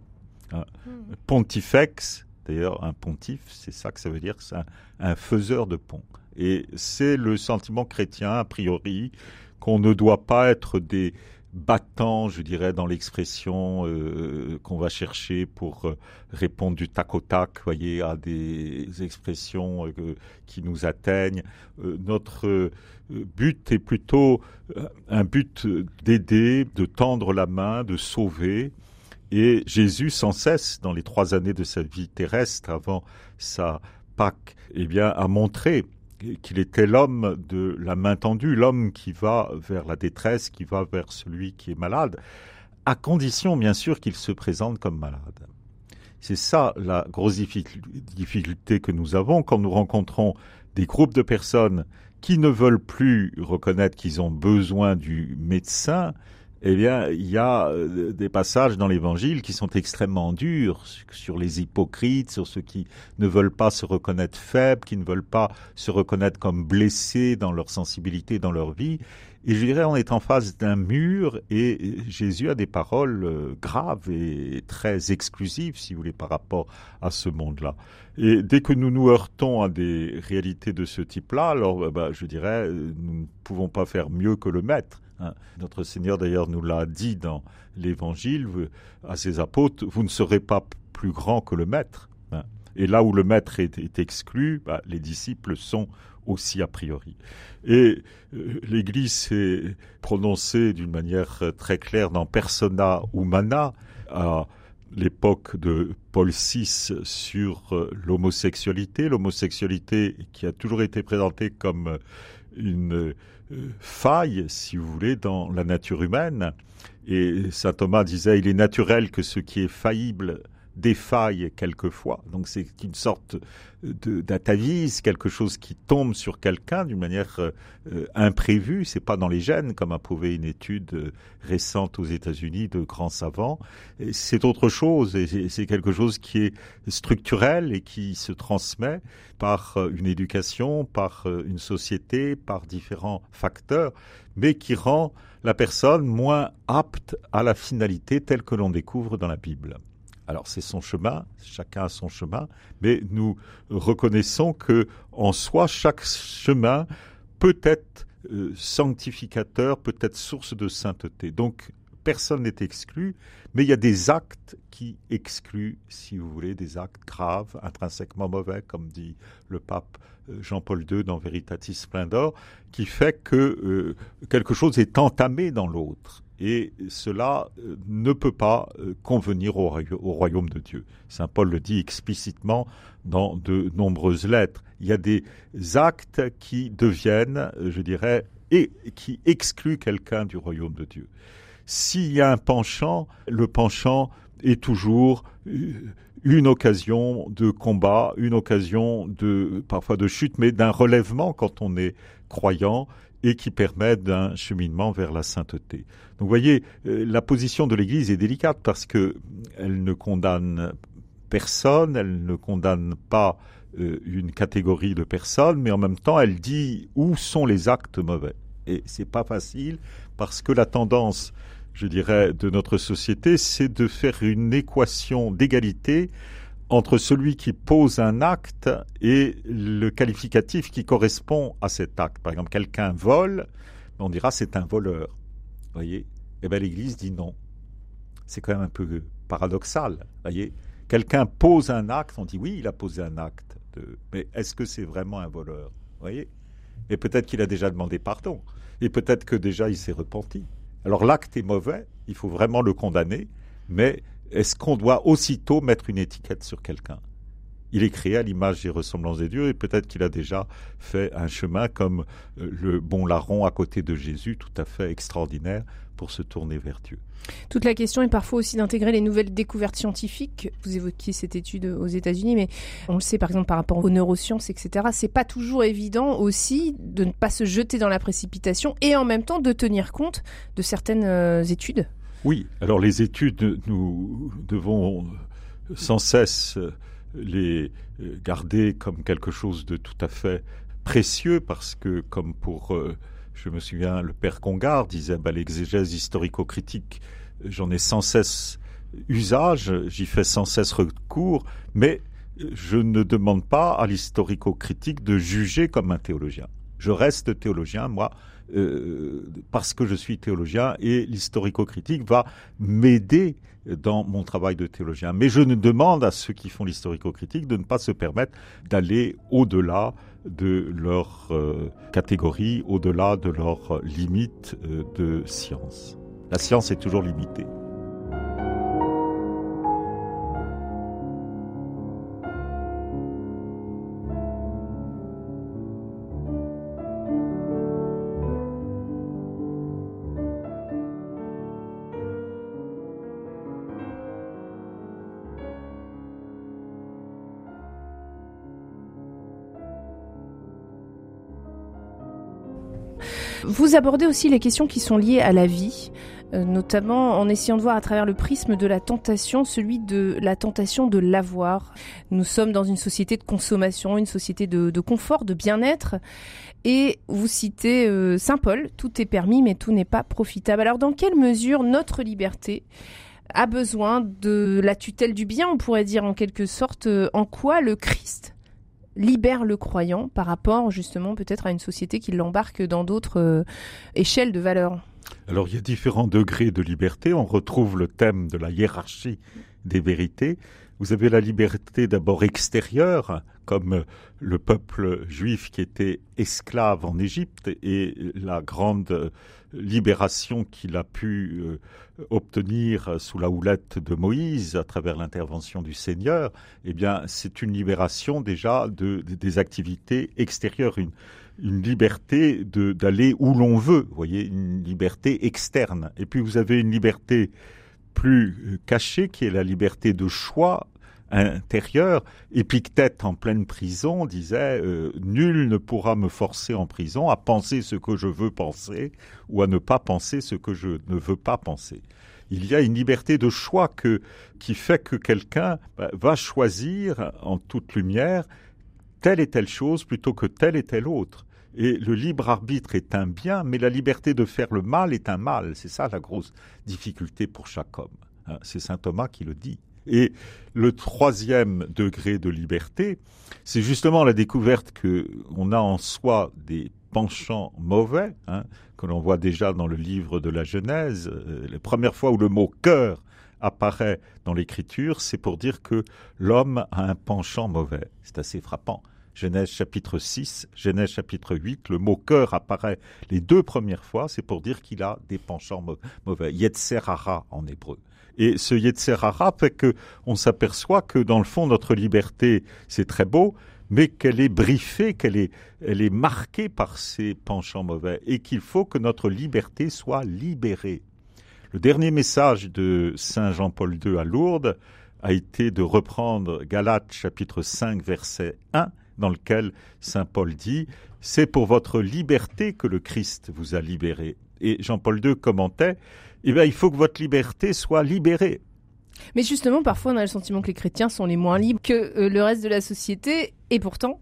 hein. hmm. pontifex, D'ailleurs, un pontife, c'est ça que ça veut dire, c'est un, faiseur de pont. Et c'est le sentiment chrétien, a priori, qu'on ne doit pas être des battants, je dirais, dans l'expression euh, qu'on va chercher pour euh, répondre du tac au tac, voyez, à des expressions euh, qui nous atteignent. notre but est plutôt un but d'aider, de tendre la main, de sauver. Et Jésus, sans cesse, dans les trois années de sa vie terrestre, avant sa Pâque, eh bien, a montré qu'il était l'homme de la main tendue, l'homme qui va vers la détresse, qui va vers celui qui est malade, à condition, bien sûr, qu'il se présente comme malade. C'est ça la grosse difficulté que nous avons quand nous rencontrons des groupes de personnes qui ne veulent plus reconnaître qu'ils ont besoin du médecin, eh bien, il y a euh, des passages dans l'Évangile qui sont extrêmement durs sur les hypocrites, sur ceux qui ne veulent pas se reconnaître faibles, qui ne veulent pas se reconnaître comme blessés dans leur sensibilité, dans leur vie. Et je dirais, on est en face d'un mur et Jésus a des paroles euh, graves et très exclusives, si vous voulez, par rapport à ce monde-là. Et dès que nous nous heurtons à des réalités de ce type-là, alors, bah, je dirais, nous ne pouvons pas faire mieux que le maître. Hein. Notre Seigneur d'ailleurs nous l'a dit dans l'Évangile à ses apôtres, vous ne serez pas plus grand que le Maître. Hein. Et là où le Maître est, exclu, bah, les disciples sont aussi a priori. Et euh, l'Église s'est prononcée d'une manière très claire dans Persona Humana à l'époque de Paul VI sur euh, l'homosexualité, l'homosexualité qui a toujours été présentée comme une faille, si vous voulez, dans la nature humaine. Et saint Thomas disait, il est naturel que ce qui est faillible défaille quelquefois. Donc c'est une sorte d'atavisme, quelque chose qui tombe sur quelqu'un d'une manière euh, euh, imprévue. C'est pas dans les gènes, comme a prouvé une étude euh, récente aux États-Unis de grands savants. C'est autre chose, et c'est quelque chose qui est structurel et qui se transmet par une éducation, par une société, par différents facteurs, mais qui rend la personne moins apte à la finalité telle que l'on découvre dans la Bible. Alors c'est son chemin, chacun a son chemin, mais nous reconnaissons que en soi chaque chemin peut être euh, sanctificateur, peut être source de sainteté. Donc personne n'est exclu, mais il y a des actes qui excluent, si vous voulez, des actes graves, intrinsèquement mauvais, comme dit le pape euh, Jean-Paul II dans Veritatis Splendor, qui fait que euh, quelque chose est entamé dans l'autre et cela euh, ne peut pas euh, convenir au, royaume de Dieu. Saint Paul le dit explicitement dans de nombreuses lettres. Il y a des actes qui deviennent, euh, je dirais, et qui excluent quelqu'un du royaume de Dieu. S'il y a un penchant, le penchant est toujours une occasion de combat, une occasion de parfois de chute, mais d'un relèvement quand on est croyant et qui permettent d'un cheminement vers la sainteté. Donc vous voyez, euh, la position de l'Église est délicate parce que elle ne condamne personne, elle ne condamne pas euh, une catégorie de personnes, mais en même temps, elle dit où sont les actes mauvais. Et c'est pas facile parce que la tendance, je dirais, de notre société, c'est de faire une équation d'égalité entre celui qui pose un acte et le qualificatif qui correspond à cet acte. Par exemple, quelqu'un vole, on dira c'est un voleur. Voyez? Eh bien, l'Église dit non. C'est quand même un peu paradoxal. Voyez? Quelqu'un pose un acte, on dit oui, il a posé un acte. Mais est-ce que c'est vraiment un voleur? Voyez? Et peut-être qu'il a déjà demandé pardon. Et peut-être que déjà il s'est repenti. Alors l'acte est mauvais, il faut vraiment le condamner, mais est-ce qu'on doit aussitôt mettre une étiquette sur quelqu'un? Il est créé à l'image et ressemblance des dieux et peut-être qu'il a déjà fait un chemin comme euh, le bon larron à côté de Jésus, tout à fait extraordinaire pour se tourner vers Dieu. Toute la question est parfois aussi d'intégrer les nouvelles découvertes scientifiques. Vous évoquiez cette étude aux États-Unis, mais on le sait par exemple par rapport aux neurosciences, etc. C'est pas toujours évident aussi de ne pas se jeter dans la précipitation et en même temps de tenir compte de certaines euh, études. Oui, alors les études, nous devons sans cesse les garder comme quelque chose de tout à fait précieux parce que, comme pour, euh, je me souviens, le père Congar disait, bah, l'exégèse historico-critique, j'en ai sans cesse usage, j'y fais sans cesse recours, mais je ne demande pas à l'historico-critique de juger comme un théologien. Je reste théologien, moi, euh, parce que je suis théologien et l'historico-critique va m'aider dans mon travail de théologien. Mais je ne demande à ceux qui font l'historico-critique de ne pas se permettre d'aller au-delà de leur euh, catégorie, au-delà de leurs limites euh, de science. La science est toujours limitée. Vous abordez aussi les questions qui sont liées à la vie. Euh, notamment en essayant de voir à travers le prisme de la tentation, celui de la tentation de l'avoir. Nous sommes dans une société de consommation, une société de, confort, de bien-être. Et vous citez euh, Saint Paul, tout est permis mais tout n'est pas profitable. Alors dans quelle mesure notre liberté a besoin de la tutelle du bien, on pourrait dire en quelque sorte, euh, en quoi le Christ libère le croyant par rapport justement peut-être à une société qui l'embarque dans d'autres échelles de valeurs alors il y a différents degrés de liberté. On retrouve le thème de la hiérarchie des vérités. Vous avez la liberté d'abord extérieure, comme le peuple juif qui était esclave en Égypte et la grande libération qu'il a pu euh, obtenir sous la houlette de Moïse à travers l'intervention du Seigneur, eh bien, c'est une libération déjà de, des activités extérieures, une, liberté d'aller où l'on veut, voyez, une liberté externe. Et puis vous avez une liberté plus cachée qui est la liberté de choix intérieur. Épictète, en pleine prison, disait euh, Nul ne pourra me forcer en prison à penser ce que je veux penser ou à ne pas penser ce que je ne veux pas penser. Il y a une liberté de choix qui fait que quelqu'un bah, va choisir en toute lumière telle et telle chose plutôt que telle et telle autre. Et le libre arbitre est un bien, mais la liberté de faire le mal est un mal. C'est ça la grosse difficulté pour chaque homme. Hein. C'est saint Thomas qui le dit. Et le troisième degré de liberté, c'est justement la découverte que on a en soi des penchants mauvais, hein, que l'on voit déjà dans le livre de la Genèse. Euh, la première fois où le mot cœur apparaît dans l'écriture, c'est pour dire que l'homme a un penchant mauvais. C'est assez frappant. Genèse chapitre 6, Genèse chapitre 8, le mot cœur apparaît les deux premières fois, c'est pour dire qu'il a des penchants mauvais. Yetzerara en hébreu. Et ce Yetzerara fait que on s'aperçoit que dans le fond notre liberté c'est très beau, mais qu'elle est briefée, qu'elle est, elle est marquée par ces penchants mauvais, et qu'il faut que notre liberté soit libérée. Le dernier message de Saint Jean-Paul II à Lourdes a été de reprendre Galates chapitre 5 verset 1 dans lequel Saint Paul dit C'est pour votre liberté que le Christ vous a libéré. Et Jean-Paul II commentait Eh bien, il faut que votre liberté soit libérée. Mais justement, parfois, on a le sentiment que les chrétiens sont les moins libres que euh, le reste de la société, et pourtant,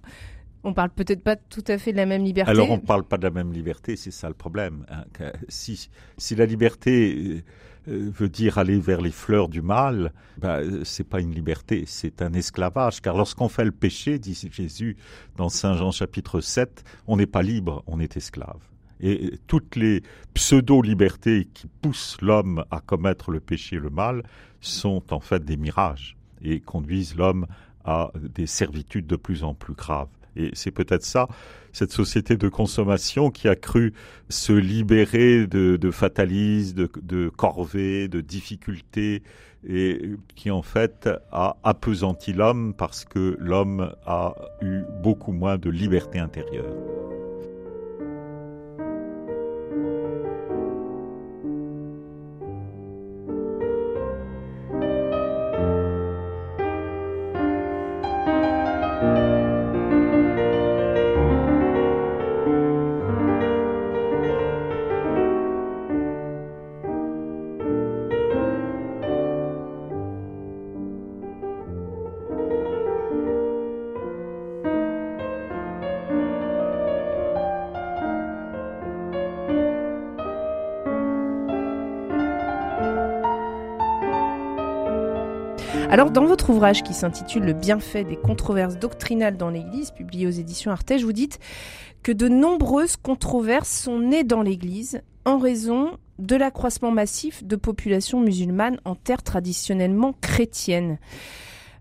on parle peut-être pas tout à fait de la même liberté. Alors, on ne parle pas de la même liberté, c'est ça le problème. Hein, si, si la liberté euh, veut dire aller vers les fleurs du mal, bah, c'est pas une liberté, c'est un esclavage. Car lorsqu'on fait le péché, dit Jésus dans Saint Jean chapitre 7, on n'est pas libre, on est esclave. Et toutes les pseudo-libertés qui poussent l'homme à commettre le péché et le mal sont en fait des mirages et conduisent l'homme à des servitudes de plus en plus graves. Et c'est peut-être ça, cette société de consommation qui a cru se libérer de, de fatalisme, de, de corvées, de difficultés, et qui en fait a appesanti l'homme parce que l'homme a eu beaucoup moins de liberté intérieure. Alors, dans votre ouvrage qui s'intitule Le bienfait des controverses doctrinales dans l'Église, publié aux éditions Artege, vous dites que de nombreuses controverses sont nées dans l'Église en raison de l'accroissement massif de populations musulmanes en terre traditionnellement chrétienne.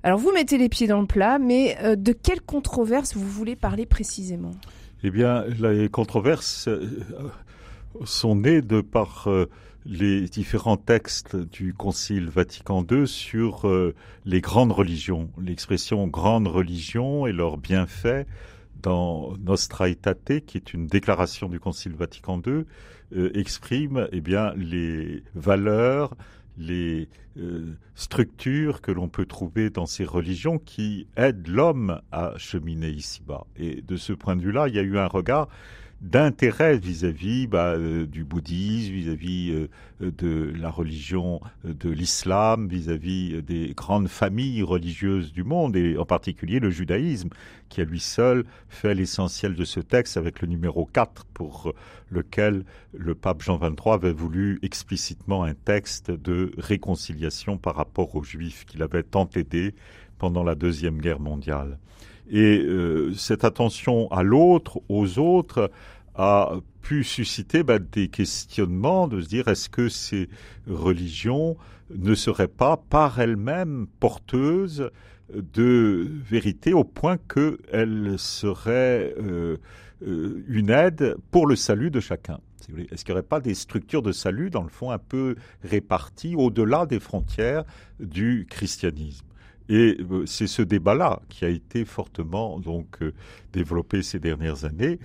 Alors, vous mettez les pieds dans le plat, mais euh, de quelles controverses vous voulez parler précisément? Eh bien, les controverses euh, sont nées de par euh, les différents textes du Concile Vatican II sur euh, les grandes religions. L'expression grande religion et leurs bienfaits dans Nostra Aetate, qui est une déclaration du Concile Vatican II, euh, exprime eh bien les valeurs, les euh, structures que l'on peut trouver dans ces religions qui aident l'homme à cheminer ici-bas. Et de ce point de vue-là, il y a eu un regard d'intérêt vis-à-vis bah, euh, du bouddhisme, vis-à-vis euh, de la religion de l'islam, vis-à-vis des grandes familles religieuses du monde, et en particulier le judaïsme, qui à lui seul fait l'essentiel de ce texte avec le numéro 4 pour lequel le pape Jean XXIII avait voulu explicitement un texte de réconciliation par rapport aux juifs qu'il avait tant aidé pendant la Deuxième Guerre mondiale. Et euh, cette attention à l'autre, aux autres, a pu susciter bah, des questionnements de se dire est-ce que ces religions ne seraient pas par elles-mêmes porteuses de vérité au point qu'elles seraient euh, euh, une aide pour le salut de chacun? Est-ce qu'il n'y aurait pas des structures de salut, dans le fond, un peu réparties au-delà des frontières du christianisme? Et euh, c'est ce débat-là qui a été fortement donc développé ces dernières années.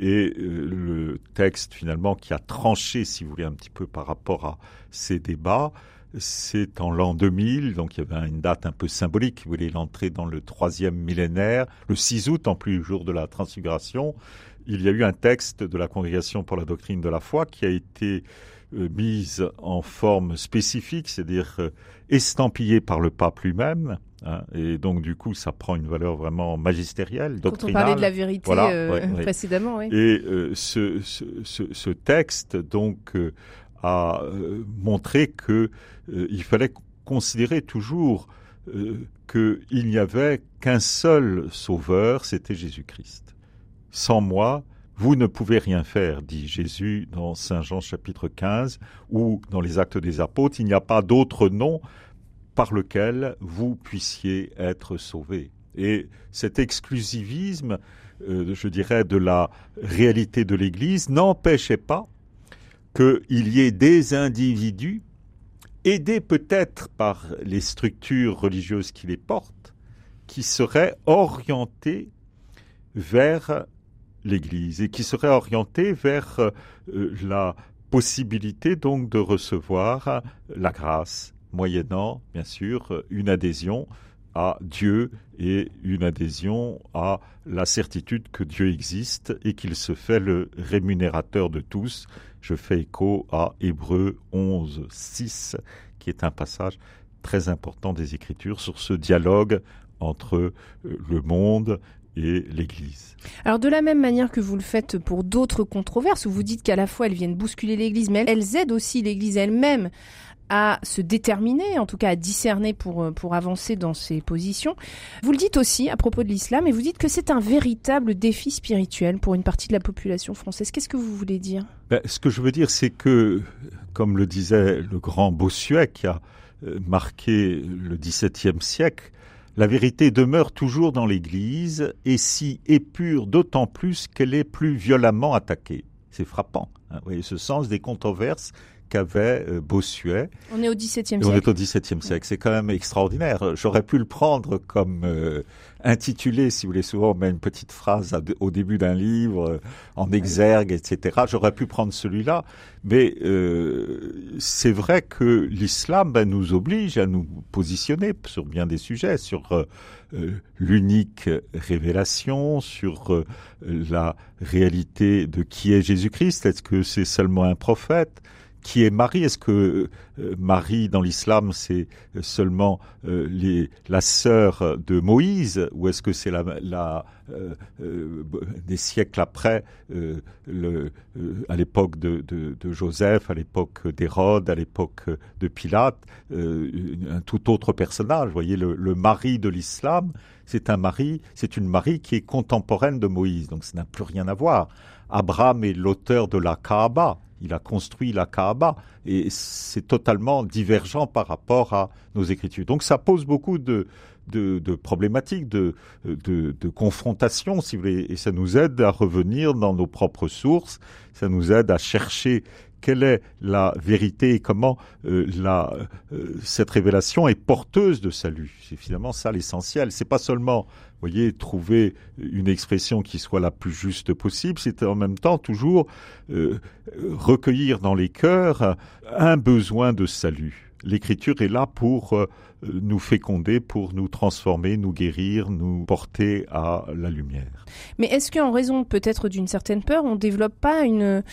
Et euh, le texte finalement qui a tranché, si vous voulez, un petit peu par rapport à ces débats, c'est en l'an 2000, donc il y avait une date un peu symbolique, vous voulez, l'entrée dans le troisième millénaire, le 6 août, en plus jour de la transfiguration, il y a eu un texte de la Congrégation pour la doctrine de la foi qui a été mise en forme spécifique, c'est-à-dire estampillé par le pape lui-même, Hein, et donc, du coup, ça prend une valeur vraiment magistérielle, doctrinale. Quand on parlait de la vérité euh, précédemment, oui. Et euh, ce, ce, ce, texte, donc, euh, a montré que il fallait considérer toujours qu'il n'y avait qu'un seul sauveur, c'était Jésus-Christ. Sans moi, vous ne pouvez rien faire, dit Jésus dans Saint Jean chapitre 15, ou dans les actes des apôtres, il n'y a pas d'autre nom par lequel vous puissiez être sauvé. Et cet exclusivisme, euh, je dirais, de la réalité de l'Église n'empêchait pas qu'il y ait des individus, aidés peut-être par les structures religieuses qui les portent, qui seraient orientés vers l'Église et qui seraient orientés vers euh, la possibilité donc de recevoir la grâce moyennant, bien sûr, une adhésion à Dieu et une adhésion à la certitude que Dieu existe et qu'il se fait le rémunérateur de tous. Je fais écho à Hébreu 11, 6, qui est un passage très important des Écritures sur ce dialogue entre euh, le monde et l'Église. Alors de la même manière que vous le faites pour d'autres controverses, où vous dites qu'à la fois elles viennent bousculer l'Église, mais elles aident aussi l'Église elle-même à se déterminer, en tout cas à discerner pour, euh, pour avancer dans ses positions. Vous le dites aussi à propos de l'islam, et vous dites que c'est un véritable défi spirituel pour une partie de la population française. Qu'est-ce que vous voulez dire? Ben, Ce que je veux dire, c'est que, comme le disait le grand Bossuet, qui a euh, marqué le XVIIe siècle, la vérité demeure toujours dans l'Église, et si épure d'autant plus qu'elle est plus violemment attaquée. C'est frappant. Hein, vous voyez ce sens des controverses qu'avait euh, Bossuet. On est au XVIIe siècle. On est au XVIIe siècle. C'est quand même extraordinaire. J'aurais pu le prendre comme euh, intitulé, si vous voulez. Souvent, on met une petite phrase au début d'un livre, euh, en exergue, etc. J'aurais pu prendre celui-là. Mais c'est vrai que l'islam ben, nous oblige à nous positionner sur bien des sujets, sur l'unique révélation, sur la réalité de qui est Jésus-Christ. Est-ce que c'est seulement un prophète? Qui est Marie Est-ce que euh, Marie dans l'islam c'est seulement euh, la sœur de Moïse ou est-ce que c'est la, euh, des siècles après à l'époque de, Joseph, à l'époque d'Hérode, à l'époque de Pilate, un tout autre personnage? Vous voyez le, le mari de l'islam, c'est un mari, c'est une Marie qui est contemporaine de Moïse, donc ça n'a plus rien à voir. Abraham est l'auteur de la Kaaba, il a construit la Kaaba et c'est totalement divergent par rapport à nos écritures. Donc ça pose beaucoup de, de, problématiques, de, de, de confrontations, si vous voulez, et ça nous aide à revenir dans nos propres sources, ça nous aide à chercher quelle est la vérité et comment euh, euh, cette révélation est porteuse de salut. C'est finalement ça l'essentiel. C'est pas seulement voyez, trouver une expression qui soit la plus juste possible, c'est en même temps toujours euh, recueillir dans les cœurs un besoin de salut l'écriture est là pour nous féconder, pour nous transformer, nous guérir, nous porter à la lumière. Mais est-ce qu'en raison peut-être d'une certaine peur, on ne développe pas une,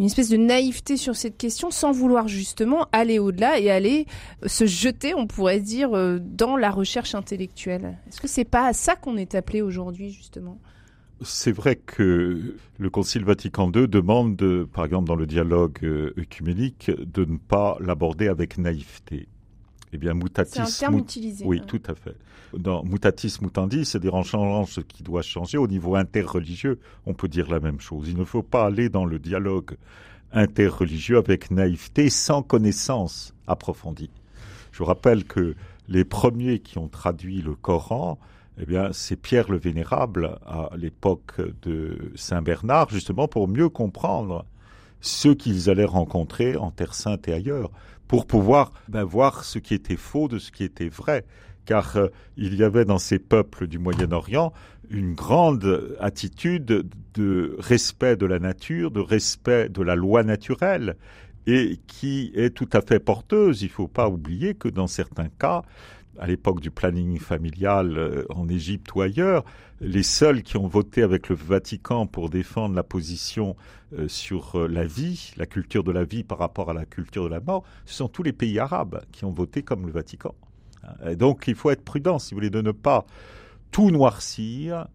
une espèce de naïveté sur cette question sans vouloir justement aller au-delà et aller se jeter, on pourrait dire, euh, dans la recherche intellectuelle Est-ce que c'est pas à ça qu'on est appelé aujourd'hui justement? C'est vrai que le Concile Vatican II demande, par exemple dans le dialogue euh, œcuménique, de ne pas l'aborder avec naïveté. Eh bien, mutatis. C'est un terme utilisé. Oui, tout à fait. Dans mutatis mutandis, c'est-à-dire en changeant ce qui doit changer au niveau interreligieux, on peut dire la même chose. Il ne faut pas aller dans le dialogue interreligieux avec naïveté, sans connaissance approfondie. Je vous rappelle que les premiers qui ont traduit le Coran eh bien, c'est Pierre le Vénérable à l'époque de Saint Bernard, justement pour mieux comprendre ce qu'ils allaient rencontrer en Terre Sainte et ailleurs, pour pouvoir ben, voir ce qui était faux de ce qui était vrai. Car euh, il y avait dans ces peuples du Moyen-Orient une grande attitude de respect de la nature, de respect de la loi naturelle, et qui est tout à fait porteuse. Il ne faut pas oublier que dans certains cas, à l'époque du planning familial euh, en Égypte ou ailleurs, les seuls qui ont voté avec le Vatican pour défendre la position euh, sur euh, la vie, la culture de la vie par rapport à la culture de la mort, ce sont tous les pays arabes qui ont voté comme le Vatican. Donc il faut être prudent, si vous voulez, de ne pas tout noircir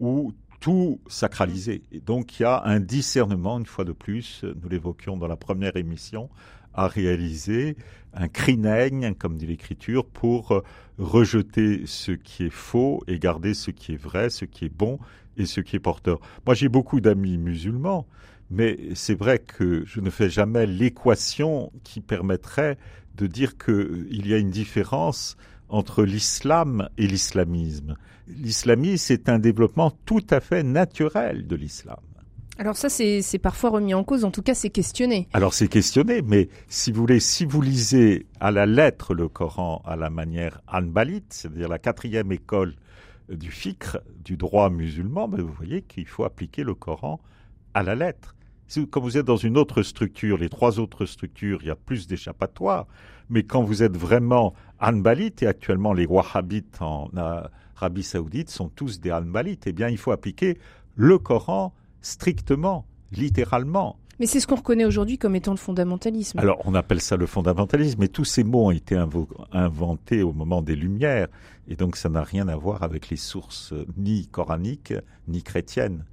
ou tout sacraliser. Donc il y a un discernement, une fois de plus, nous l'évoquions dans la première émission, à réaliser un crineigne, comme dit l'Écriture, pour euh, rejeter ce qui est faux et garder ce qui est vrai, ce qui est bon et ce qui est porteur. Moi, j'ai beaucoup d'amis musulmans, mais c'est vrai que je ne fais jamais l'équation qui permettrait de dire qu'il y a une différence entre l'islam et l'islamisme. L'islamisme est un développement tout à fait naturel de l'islam. Alors ça, c'est parfois remis en cause, en tout cas c'est questionné. Alors c'est questionné, mais si vous lisez à la lettre le Coran à la manière anbalite, c'est-à-dire la quatrième école du fikr, du droit musulman, ben vous voyez qu'il faut appliquer le Coran à la lettre. Quand vous êtes dans une autre structure, les trois autres structures, il y a plus d'échappatoires. Mais quand vous êtes vraiment anbalite, et actuellement les wahhabites en Arabie saoudite sont tous des anbalites, eh bien il faut appliquer le Coran strictement, littéralement. Mais c'est ce qu'on reconnaît aujourd'hui comme étant le fondamentalisme. Alors, on appelle ça le fondamentalisme, mais tous ces mots ont été inventés au moment des Lumières, et donc ça n'a rien à voir avec les sources ni coraniques, ni chrétiennes.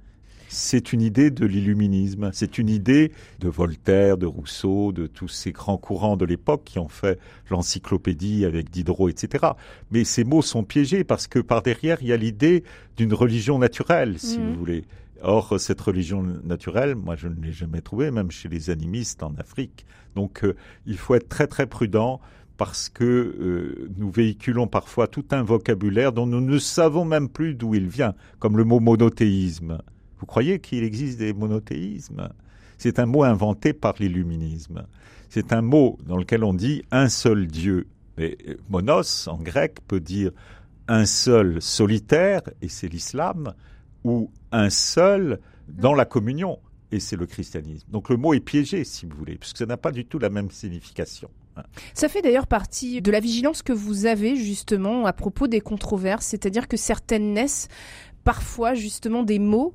C'est une idée de l'illuminisme, c'est une idée de Voltaire, de Rousseau, de tous ces grands courants de l'époque qui ont fait l'encyclopédie avec Diderot, etc. Mais ces mots sont piégés parce que par derrière, il y a l'idée d'une religion naturelle, si mmh. vous voulez. Or, cette religion naturelle, moi, je ne l'ai jamais trouvée, même chez les animistes en Afrique. Donc, euh, il faut être très très prudent parce que euh, nous véhiculons parfois tout un vocabulaire dont nous ne savons même plus d'où il vient, comme le mot monothéisme. Vous croyez qu'il existe des monothéismes? C'est un mot inventé par l'illuminisme. C'est un mot dans lequel on dit un seul Dieu. Mais euh, monos en grec peut dire un seul solitaire, et c'est l'islam, ou un seul dans la communion, et c'est le christianisme. Donc le mot est piégé, si vous voulez, puisque ça n'a pas du tout la même signification. Ça fait d'ailleurs partie de la vigilance que vous avez justement à propos des controverses, c'est-à-dire que certaines naissent parfois justement des mots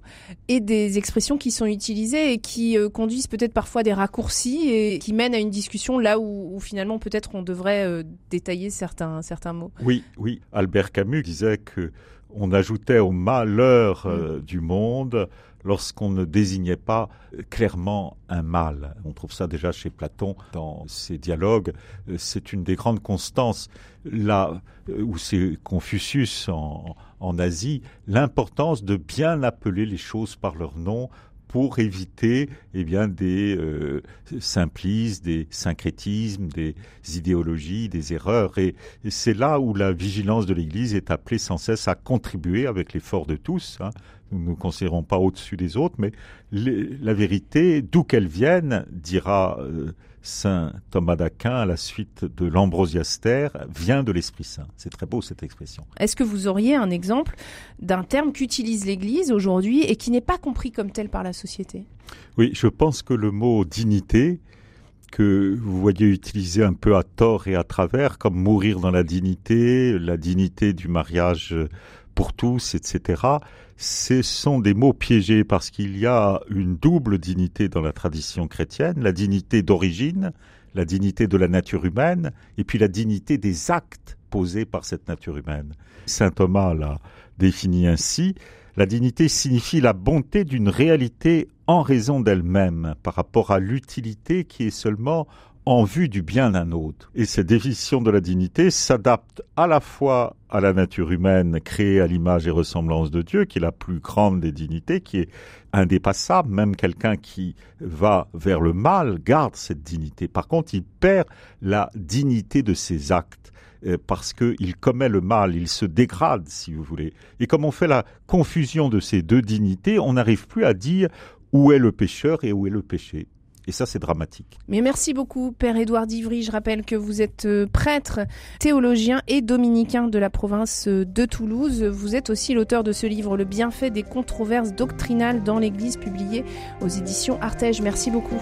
et des expressions qui sont utilisées et qui euh, conduisent peut-être parfois des raccourcis et qui mènent à une discussion là où, finalement peut-être on devrait euh, détailler certains, certains mots. Oui, oui. Albert Camus disait que on ajoutait au malheur euh, mm. du monde lorsqu'on ne désignait pas clairement un mal. On trouve ça déjà chez Platon dans ses dialogues. Euh, c'est une des grandes constances. Là euh, où c'est Confucius en, en Asie, l'importance de bien appeler les choses par leur nom pour éviter eh bien, des euh, des syncrétismes, des idéologies, des erreurs. Et, c'est là où la vigilance de l'Église est appelée sans cesse à contribuer avec l'effort de tous. Hein. Nous ne nous considérons pas au-dessus des autres, mais la vérité, d'où qu'elle vienne, dira euh, Saint Thomas d'Aquin à la suite de l'Ambrosiaster, vient de l'Esprit Saint. C'est très beau cette expression. Est-ce que vous auriez un exemple d'un terme qu'utilise l'Église aujourd'hui et qui n'est pas compris comme tel par la société? Oui, je pense que le mot dignité que vous voyez utiliser un peu à tort et à travers, comme mourir dans la dignité, la dignité du mariage pour tous, etc. Ce sont des mots piégés parce qu'il y a une double dignité dans la tradition chrétienne, la dignité d'origine, la dignité de la nature humaine, et puis la dignité des actes posés par cette nature humaine. Saint Thomas l'a défini ainsi, la dignité signifie la bonté d'une réalité en raison d'elle-même par rapport à l'utilité qui est seulement en vue du bien d'un autre. Et cette définition de la dignité s'adapte à la fois à la nature humaine créée à l'image et ressemblance de Dieu, qui est la plus grande des dignités, qui est indépassable. Même quelqu'un qui va vers le mal garde cette dignité. Par contre, il perd la dignité de ses actes euh, parce qu'il commet le mal, il se dégrade, si vous voulez. Et comme on fait la confusion de ces deux dignités, on n'arrive plus à dire où est le pécheur et où est le péché. Et ça, c'est dramatique. Mais merci beaucoup, Père Édouard d'Ivry. Je rappelle que vous êtes euh, prêtre, théologien et dominicain de la province euh, de Toulouse. Vous êtes aussi l'auteur de ce livre, Le bienfait des controverses doctrinales dans l'Église, publié aux éditions Artege. Merci beaucoup.